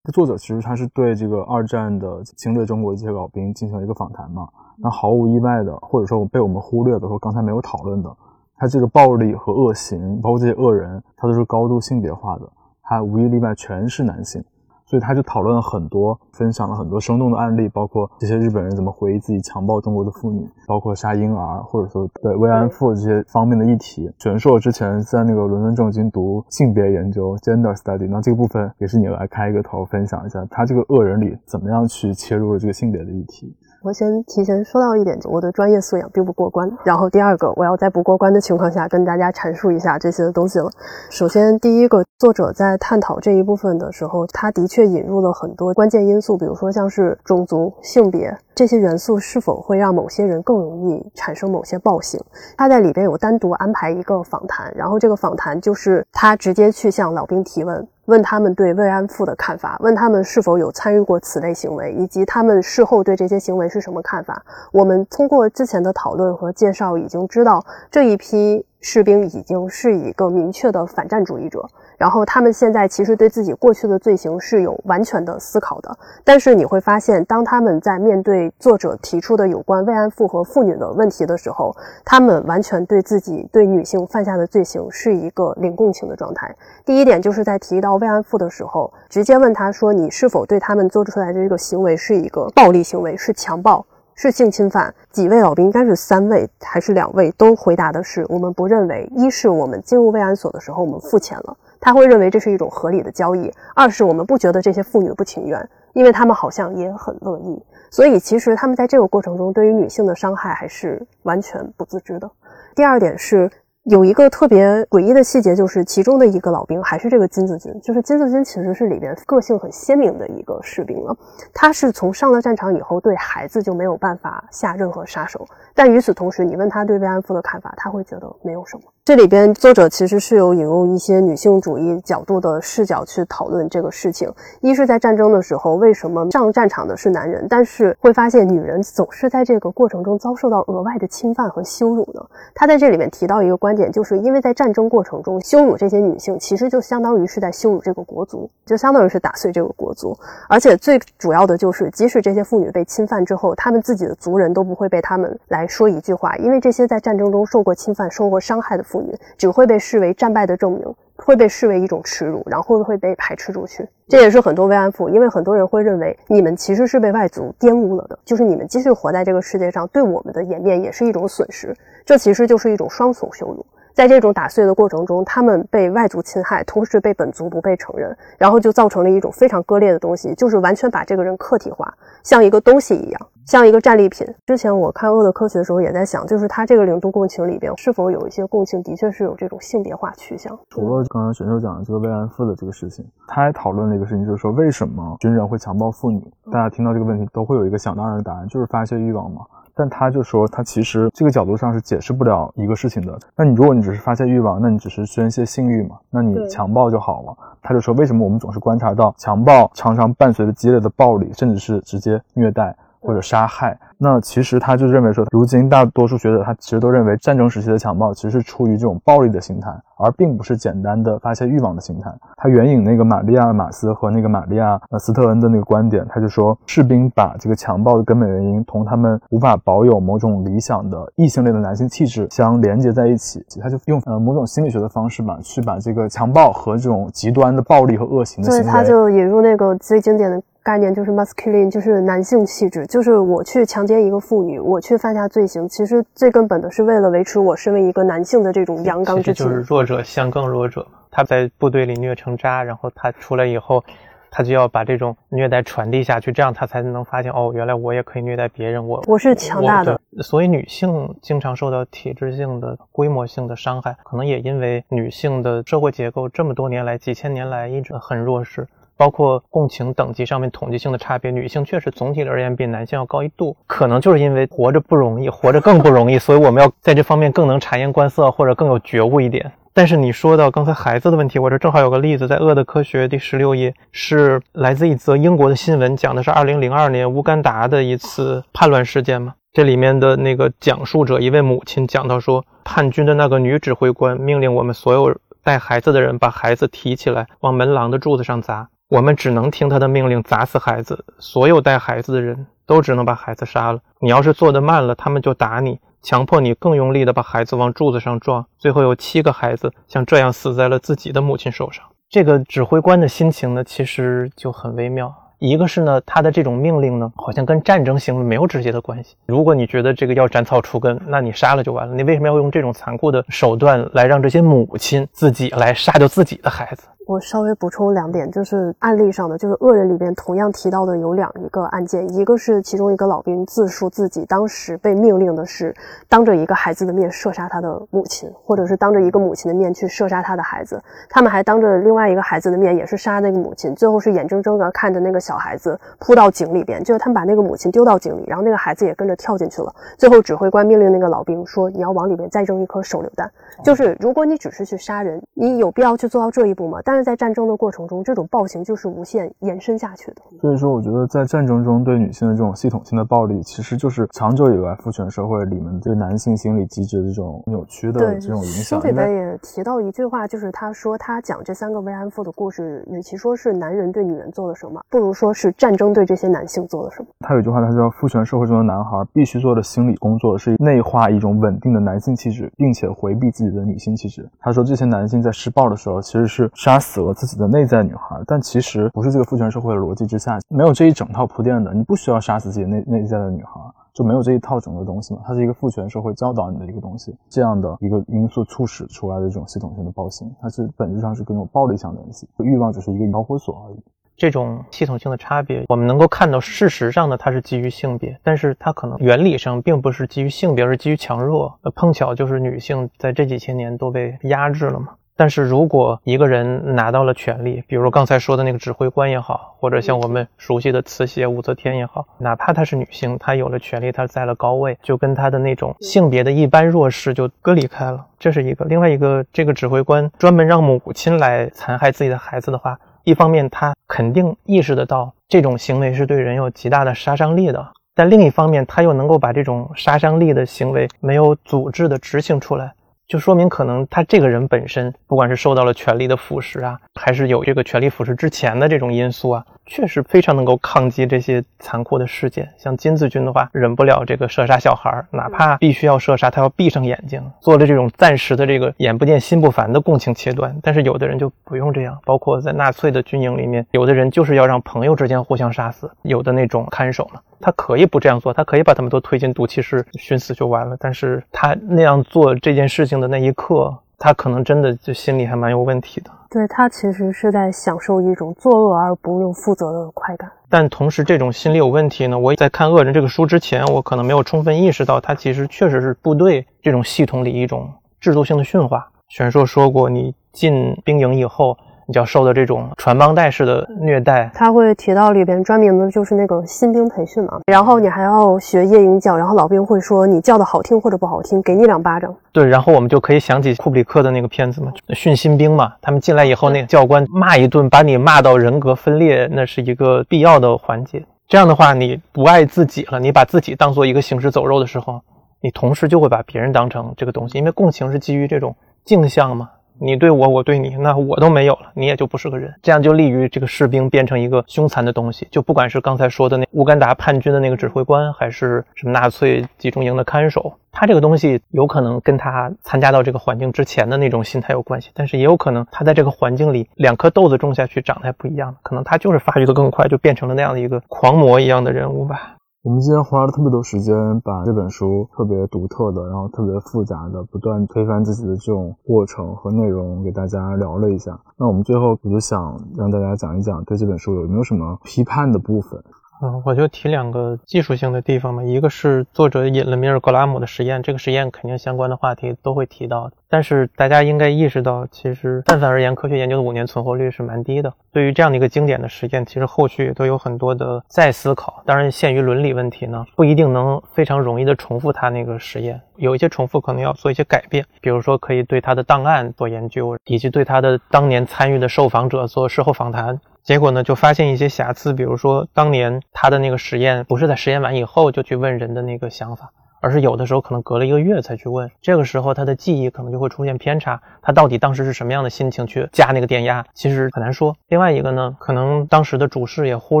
的。作者其实他是对这个二战的侵略中国的这些老兵进行了一个访谈嘛？那毫无意外的，或者说被我们忽略的，或刚才没有讨论的，他这个暴力和恶行，包括这些恶人，他都是高度性别化的，他无一例外全是男性。所以他就讨论了很多，分享了很多生动的案例，包括这些日本人怎么回忆自己强暴中国的妇女，包括杀婴儿，或者说对慰安妇这些方面的议题。玄硕之前在那个伦敦政经读性别研究 （gender study），那这个部分也是你来开一个头，分享一下他这个恶人里怎么样去切入了这个性别的议题。我先提前说到一点，我的专业素养并不过关。然后第二个，我要在不过关的情况下跟大家阐述一下这些东西了。首先，第一个，作者在探讨这一部分的时候，他的确引入了很多关键因素，比如说像是种族、性别这些元素是否会让某些人更容易产生某些暴行。他在里边有单独安排一个访谈，然后这个访谈就是他直接去向老兵提问。问他们对慰安妇的看法，问他们是否有参与过此类行为，以及他们事后对这些行为是什么看法。我们通过之前的讨论和介绍，已经知道这一批士兵已经是一个明确的反战主义者。然后他们现在其实对自己过去的罪行是有完全的思考的，但是你会发现，当他们在面对作者提出的有关慰安妇和妇女的问题的时候，他们完全对自己对女性犯下的罪行是一个零共情的状态。第一点就是在提到慰安妇的时候，直接问他说：“你是否对他们做出来的这个行为是一个暴力行为，是强暴，是性侵犯？”几位老兵应该是三位还是两位都回答的是：“我们不认为。一是我们进入慰安所的时候，我们付钱了。”他会认为这是一种合理的交易。二是我们不觉得这些妇女不情愿，因为他们好像也很乐意。所以其实他们在这个过程中对于女性的伤害还是完全不自知的。第二点是。有一个特别诡异的细节，就是其中的一个老兵还是这个金子军，就是金子军其实是里边个性很鲜明的一个士兵了。他是从上了战场以后，对孩子就没有办法下任何杀手。但与此同时，你问他对慰安妇的看法，他会觉得没有什么。这里边作者其实是有引用一些女性主义角度的视角去讨论这个事情。一是在战争的时候，为什么上战场的是男人，但是会发现女人总是在这个过程中遭受到额外的侵犯和羞辱呢？他在这里面提到一个观点，就是因为在战争过程中羞辱这些女性，其实就相当于是在羞辱这个国族，就相当于是打碎这个国族。而且最主要的就是，即使这些妇女被侵犯之后，他们自己的族人都不会被他们来说一句话，因为这些在战争中受过侵犯、受过伤害的。妇女只会被视为战败的证明，会被视为一种耻辱，然后会被排斥出去。这也是很多慰安妇，因为很多人会认为你们其实是被外族玷污了的，就是你们继续活在这个世界上，对我们的颜面也是一种损失。这其实就是一种双重羞辱。在这种打碎的过程中，他们被外族侵害，同时被本族不被承认，然后就造成了一种非常割裂的东西，就是完全把这个人客体化，像一个东西一样，像一个战利品。之前我看《恶的科学》的时候也在想，就是他这个零度共情里边是否有一些共性，的确是有这种性别化趋向。除了刚刚选手讲的这个慰安妇的这个事情，他还讨论了一个事情，就是说为什么军人会强暴妇女？大家听到这个问题都会有一个想当然的答案，就是发泄欲望嘛。但他就说，他其实这个角度上是解释不了一个事情的。那你如果你只是发泄欲望，那你只是宣泄性欲嘛？那你强暴就好了。他就说，为什么我们总是观察到强暴常常伴随着激烈的暴力，甚至是直接虐待？或者杀害，那其实他就认为说，如今大多数学者他其实都认为，战争时期的强暴其实是出于这种暴力的心态，而并不是简单的发泄欲望的心态。他援引那个玛利亚马斯和那个玛利亚呃斯特恩的那个观点，他就说，士兵把这个强暴的根本原因同他们无法保有某种理想的异性恋的男性气质相连接在一起。他就用呃某种心理学的方式吧，去把这个强暴和这种极端的暴力和恶行的行为，他就引入那个最经典的。概念就是 masculine，就是男性气质，就是我去强奸一个妇女，我去犯下罪行，其实最根本的是为了维持我身为一个男性的这种阳刚之气。就是弱者向更弱者嘛。他在部队里虐成渣，然后他出来以后，他就要把这种虐待传递下去，这样他才能发现哦，原来我也可以虐待别人。我我是强大的。所以女性经常受到体制性的、规模性的伤害，可能也因为女性的社会结构这么多年来、几千年来一直很弱势。包括共情等级上面统计性的差别，女性确实总体而言比男性要高一度，可能就是因为活着不容易，活着更不容易，所以我们要在这方面更能察言观色，或者更有觉悟一点。但是你说到刚才孩子的问题，我这正好有个例子，在《恶的科学》第十六页，是来自一则英国的新闻，讲的是二零零二年乌干达的一次叛乱事件嘛。这里面的那个讲述者，一位母亲讲到说，叛军的那个女指挥官命令我们所有带孩子的人把孩子提起来，往门廊的柱子上砸。我们只能听他的命令砸死孩子，所有带孩子的人都只能把孩子杀了。你要是做得慢了，他们就打你，强迫你更用力的把孩子往柱子上撞。最后有七个孩子像这样死在了自己的母亲手上。这个指挥官的心情呢，其实就很微妙。一个是呢，他的这种命令呢，好像跟战争行为没有直接的关系。如果你觉得这个要斩草除根，那你杀了就完了。你为什么要用这种残酷的手段来让这些母亲自己来杀掉自己的孩子？我稍微补充两点，就是案例上的，就是恶人里边同样提到的有两一个案件，一个是其中一个老兵自述自己当时被命令的是当着一个孩子的面射杀他的母亲，或者是当着一个母亲的面去射杀他的孩子。他们还当着另外一个孩子的面也是杀那个母亲，最后是眼睁睁的看着那个小孩子扑到井里边，就是他们把那个母亲丢到井里，然后那个孩子也跟着跳进去了。最后指挥官命令那个老兵说：“你要往里面再扔一颗手榴弹。”就是如果你只是去杀人，你有必要去做到这一步吗？但是在战争的过程中，这种暴行就是无限延伸下去的。所以说，我觉得在战争中对女性的这种系统性的暴力，其实就是长久以来父权社会里面对男性心理机制的这种扭曲的这种影响。书里边也提到一句话，就是他说他讲这三个慰安妇的故事，与其说是男人对女人做了什么，不如说是战争对这些男性做了什么。他有一句话，他说父权社会中的男孩必须做的心理工作是内化一种稳定的男性气质，并且回避自己的女性气质。他说这些男性在施暴的时候，其实是杀死了自己的内。在女孩，但其实不是这个父权社会的逻辑之下，没有这一整套铺垫的。你不需要杀死自己内内在的女孩，就没有这一套整个东西嘛？它是一个父权社会教导你的一个东西，这样的一个因素促使出来的这种系统性的暴行，它是本质上是跟这种暴力相联系，欲望只是一个导火索而已。这种系统性的差别，我们能够看到，事实上呢，它是基于性别，但是它可能原理上并不是基于性别，而是基于强弱。碰巧就是女性在这几千年都被压制了嘛。但是如果一个人拿到了权力，比如刚才说的那个指挥官也好，或者像我们熟悉的慈禧武则天也好，哪怕她是女性，她有了权力，她在了高位，就跟她的那种性别的一般弱势就隔离开了。这是一个。另外一个，这个指挥官专门让母亲来残害自己的孩子的话，一方面他肯定意识得到这种行为是对人有极大的杀伤力的，但另一方面他又能够把这种杀伤力的行为没有组织的执行出来。就说明可能他这个人本身，不管是受到了权力的腐蚀啊，还是有这个权力腐蚀之前的这种因素啊，确实非常能够抗击这些残酷的事件。像金子君的话，忍不了这个射杀小孩，哪怕必须要射杀，他要闭上眼睛，做了这种暂时的这个眼不见心不烦的共情切断。但是有的人就不用这样，包括在纳粹的军营里面，有的人就是要让朋友之间互相杀死，有的那种看守呢，他可以不这样做，他可以把他们都推进毒气室熏死就完了。但是他那样做这件事情的那一刻。他可能真的就心里还蛮有问题的，对他其实是在享受一种作恶而不用负责的快感。但同时，这种心理有问题呢，我在看《恶人》这个书之前，我可能没有充分意识到，他其实确实是部队这种系统里一种制度性的驯化。玄硕说过，你进兵营以后。你要受的这种传帮带式的虐待，他会提到里边专门的就是那个新兵培训嘛，然后你还要学夜莺叫，然后老兵会说你叫的好听或者不好听，给你两巴掌。对，然后我们就可以想起库布里克的那个片子嘛，训新兵嘛，他们进来以后，那个教官骂一顿，把你骂到人格分裂，那是一个必要的环节。这样的话，你不爱自己了，你把自己当做一个行尸走肉的时候，你同时就会把别人当成这个东西，因为共情是基于这种镜像嘛。你对我，我对你，那我都没有了，你也就不是个人，这样就利于这个士兵变成一个凶残的东西。就不管是刚才说的那乌干达叛军的那个指挥官，还是什么纳粹集中营的看守，他这个东西有可能跟他参加到这个环境之前的那种心态有关系，但是也有可能他在这个环境里两颗豆子种下去长得还不一样，可能他就是发育的更快，就变成了那样的一个狂魔一样的人物吧。我们今天花了特别多时间，把这本书特别独特的，然后特别复杂的，不断推翻自己的这种过程和内容给大家聊了一下。那我们最后我就想让大家讲一讲，对这本书有没有什么批判的部分？嗯，我就提两个技术性的地方嘛，一个是作者引了米尔格拉姆的实验，这个实验肯定相关的话题都会提到。但是大家应该意识到，其实泛泛而言，科学研究的五年存活率是蛮低的。对于这样的一个经典的实验，其实后续都有很多的再思考。当然，限于伦理问题呢，不一定能非常容易的重复他那个实验。有一些重复可能要做一些改变，比如说可以对他的档案做研究，以及对他的当年参与的受访者做事后访谈。结果呢，就发现一些瑕疵，比如说当年他的那个实验不是在实验完以后就去问人的那个想法，而是有的时候可能隔了一个月才去问。这个时候他的记忆可能就会出现偏差，他到底当时是什么样的心情去加那个电压，其实很难说。另外一个呢，可能当时的主事也忽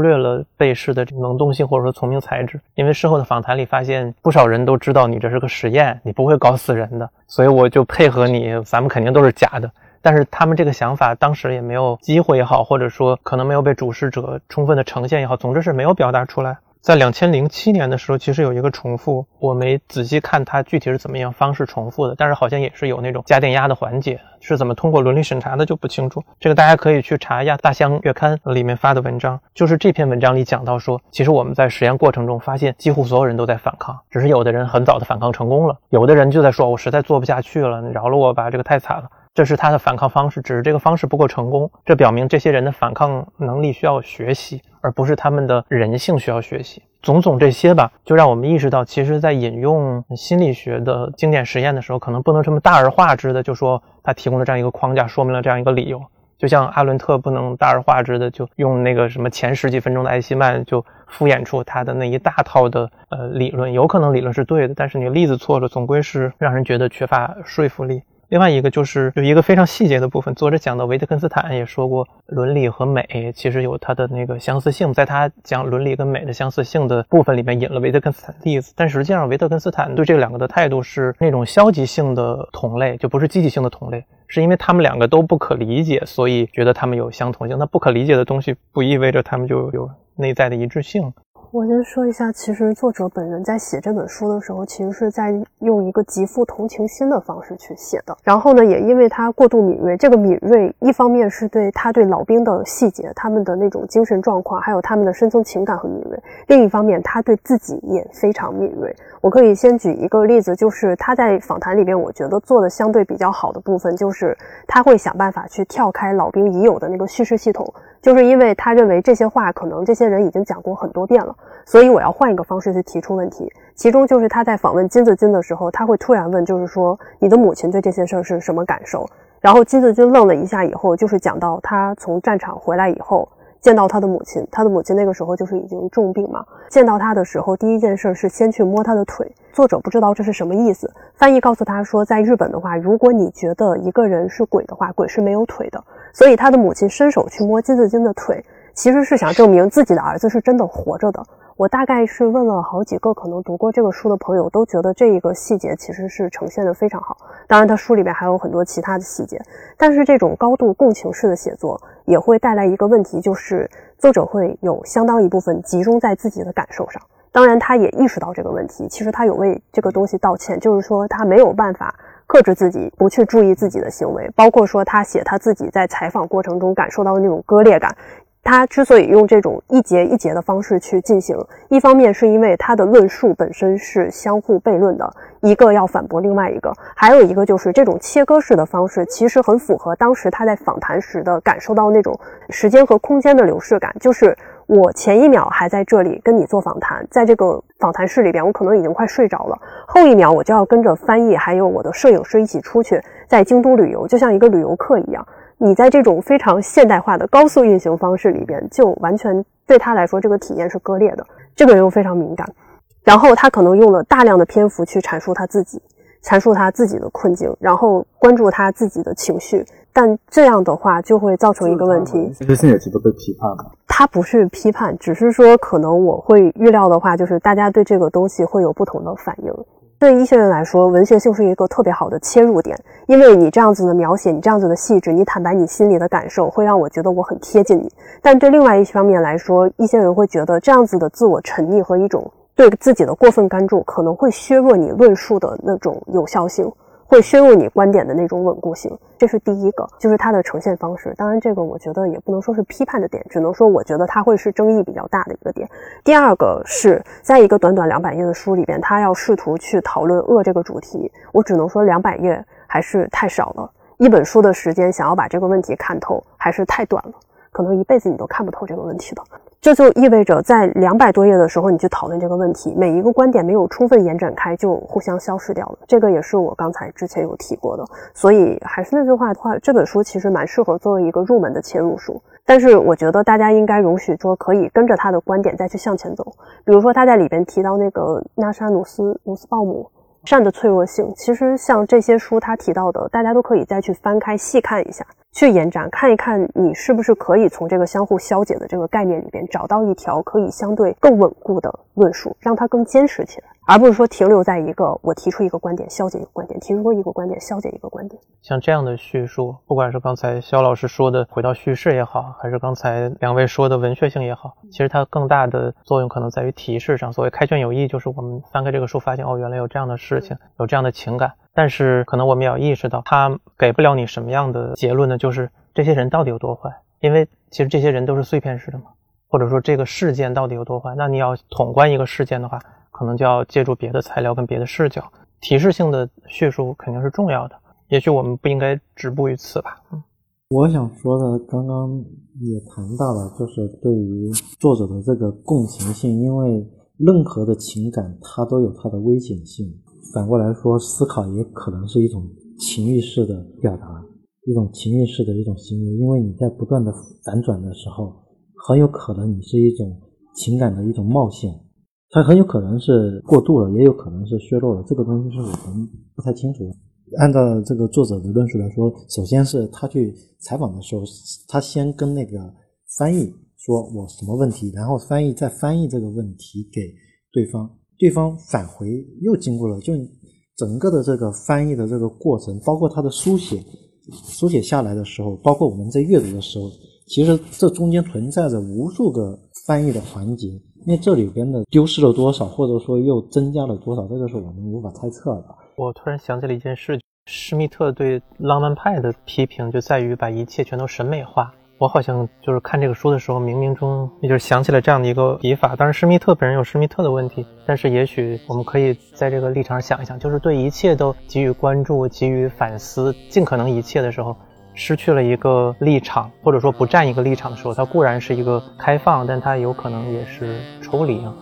略了被试的能动性或者说聪明才智，因为事后的访谈里发现不少人都知道你这是个实验，你不会搞死人的，所以我就配合你，咱们肯定都是假的。但是他们这个想法当时也没有机会也好，或者说可能没有被主事者充分的呈现也好，总之是没有表达出来。在两千零七年的时候，其实有一个重复，我没仔细看它具体是怎么样方式重复的，但是好像也是有那种加电压的环节，是怎么通过伦理审查的就不清楚。这个大家可以去查一下《大象月刊》里面发的文章，就是这篇文章里讲到说，其实我们在实验过程中发现，几乎所有人都在反抗，只是有的人很早的反抗成功了，有的人就在说，我实在做不下去了，你饶了我吧，这个太惨了。这是他的反抗方式，只是这个方式不够成功。这表明这些人的反抗能力需要学习，而不是他们的人性需要学习。种种这些吧，就让我们意识到，其实，在引用心理学的经典实验的时候，可能不能这么大而化之的就说他提供了这样一个框架，说明了这样一个理由。就像阿伦特不能大而化之的就用那个什么前十几分钟的艾希曼就敷衍出他的那一大套的呃理论，有可能理论是对的，但是你例子错了，总归是让人觉得缺乏说服力。另外一个就是有一个非常细节的部分，作者讲到维特根斯坦也说过，伦理和美其实有它的那个相似性，在他讲伦理跟美的相似性的部分里面引了维特根斯坦的例子，但实际上维特根斯坦对这两个的态度是那种消极性的同类，就不是积极性的同类，是因为他们两个都不可理解，所以觉得他们有相同性。那不可理解的东西不意味着他们就有内在的一致性。我先说一下，其实作者本人在写这本书的时候，其实是在用一个极富同情心的方式去写的。然后呢，也因为他过度敏锐，这个敏锐一方面是对他对老兵的细节、他们的那种精神状况，还有他们的深层情感和敏锐；另一方面，他对自己也非常敏锐。我可以先举一个例子，就是他在访谈里边，我觉得做的相对比较好的部分，就是他会想办法去跳开老兵已有的那个叙事系统。就是因为他认为这些话可能这些人已经讲过很多遍了，所以我要换一个方式去提出问题。其中就是他在访问金子君的时候，他会突然问，就是说你的母亲对这些事儿是什么感受？然后金子君愣了一下以后，就是讲到他从战场回来以后。见到他的母亲，他的母亲那个时候就是已经重病嘛。见到他的时候，第一件事是先去摸他的腿。作者不知道这是什么意思，翻译告诉他说，在日本的话，如果你觉得一个人是鬼的话，鬼是没有腿的。所以他的母亲伸手去摸金子君的腿，其实是想证明自己的儿子是真的活着的。我大概是问了好几个可能读过这个书的朋友，都觉得这一个细节其实是呈现的非常好。当然，他书里面还有很多其他的细节，但是这种高度共情式的写作也会带来一个问题，就是作者会有相当一部分集中在自己的感受上。当然，他也意识到这个问题，其实他有为这个东西道歉，就是说他没有办法克制自己，不去注意自己的行为，包括说他写他自己在采访过程中感受到的那种割裂感。他之所以用这种一节一节的方式去进行，一方面是因为他的论述本身是相互悖论的，一个要反驳另外一个，还有一个就是这种切割式的方式其实很符合当时他在访谈时的感受到那种时间和空间的流逝感，就是我前一秒还在这里跟你做访谈，在这个访谈室里边，我可能已经快睡着了，后一秒我就要跟着翻译还有我的摄影师一起出去，在京都旅游，就像一个旅游客一样。你在这种非常现代化的高速运行方式里边，就完全对他来说，这个体验是割裂的。这个人又非常敏感，然后他可能用了大量的篇幅去阐述他自己，阐述他自己的困境，然后关注他自己的情绪。但这样的话就会造成一个问题，这些也值得被批判吗？他不是批判，只是说可能我会预料的话，就是大家对这个东西会有不同的反应。对一些人来说，文学性是一个特别好的切入点，因为你这样子的描写，你这样子的细致，你坦白你心里的感受，会让我觉得我很贴近你。但对另外一方面来说，一些人会觉得这样子的自我沉溺和一种对自己的过分关注，可能会削弱你论述的那种有效性。会削弱你观点的那种稳固性，这是第一个，就是它的呈现方式。当然，这个我觉得也不能说是批判的点，只能说我觉得它会是争议比较大的一个点。第二个是在一个短短两百页的书里边，他要试图去讨论恶这个主题，我只能说两百页还是太少了。一本书的时间想要把这个问题看透，还是太短了，可能一辈子你都看不透这个问题的。这就意味着，在两百多页的时候，你去讨论这个问题，每一个观点没有充分延展开，就互相消失掉了。这个也是我刚才之前有提过的。所以还是那句话的话，这本书其实蛮适合作为一个入门的切入书。但是我觉得大家应该容许说，可以跟着他的观点再去向前走。比如说他在里边提到那个纳沙努斯努斯鲍姆善的脆弱性，其实像这些书他提到的，大家都可以再去翻开细看一下。去延展看一看，你是不是可以从这个相互消解的这个概念里边找到一条可以相对更稳固的论述，让它更坚实起来，而不是说停留在一个我提出一个观点消解一个观点，提出一个观点消解一个观点。像这样的叙述，不管是刚才肖老师说的回到叙事也好，还是刚才两位说的文学性也好，其实它更大的作用可能在于提示上。所谓开卷有益，就是我们翻开这个书，发现哦，原来有这样的事情，有这样的情感。但是可能我们也要意识到，它给不了你什么样的结论呢？就是这些人到底有多坏？因为其实这些人都是碎片式的嘛，或者说这个事件到底有多坏？那你要统观一个事件的话，可能就要借助别的材料跟别的视角，提示性的叙述肯定是重要的。也许我们不应该止步于此吧。嗯，我想说的刚刚也谈到了，就是对于作者的这个共情性，因为任何的情感它都有它的危险性。反过来说，思考也可能是一种情绪式的表达，一种情绪式的一种行为。因为你在不断的反转的时候，很有可能你是一种情感的一种冒险，它很有可能是过度了，也有可能是削弱了。这个东西是我们不太清楚的。按照这个作者的论述来说，首先是他去采访的时候，他先跟那个翻译说我什么问题，然后翻译再翻译这个问题给对方。对方返回又经过了，就整个的这个翻译的这个过程，包括他的书写，书写下来的时候，包括我们在阅读的时候，其实这中间存在着无数个翻译的环节。因为这里边的丢失了多少，或者说又增加了多少，这个是我们无法猜测的。我突然想起了一件事，施密特对浪漫派的批评就在于把一切全都审美化。我好像就是看这个书的时候，冥冥中也就是想起了这样的一个笔法。当然，施密特本人有施密特的问题，但是也许我们可以在这个立场上想一想，就是对一切都给予关注、给予反思，尽可能一切的时候，失去了一个立场，或者说不占一个立场的时候，它固然是一个开放，但它有可能也是抽离啊。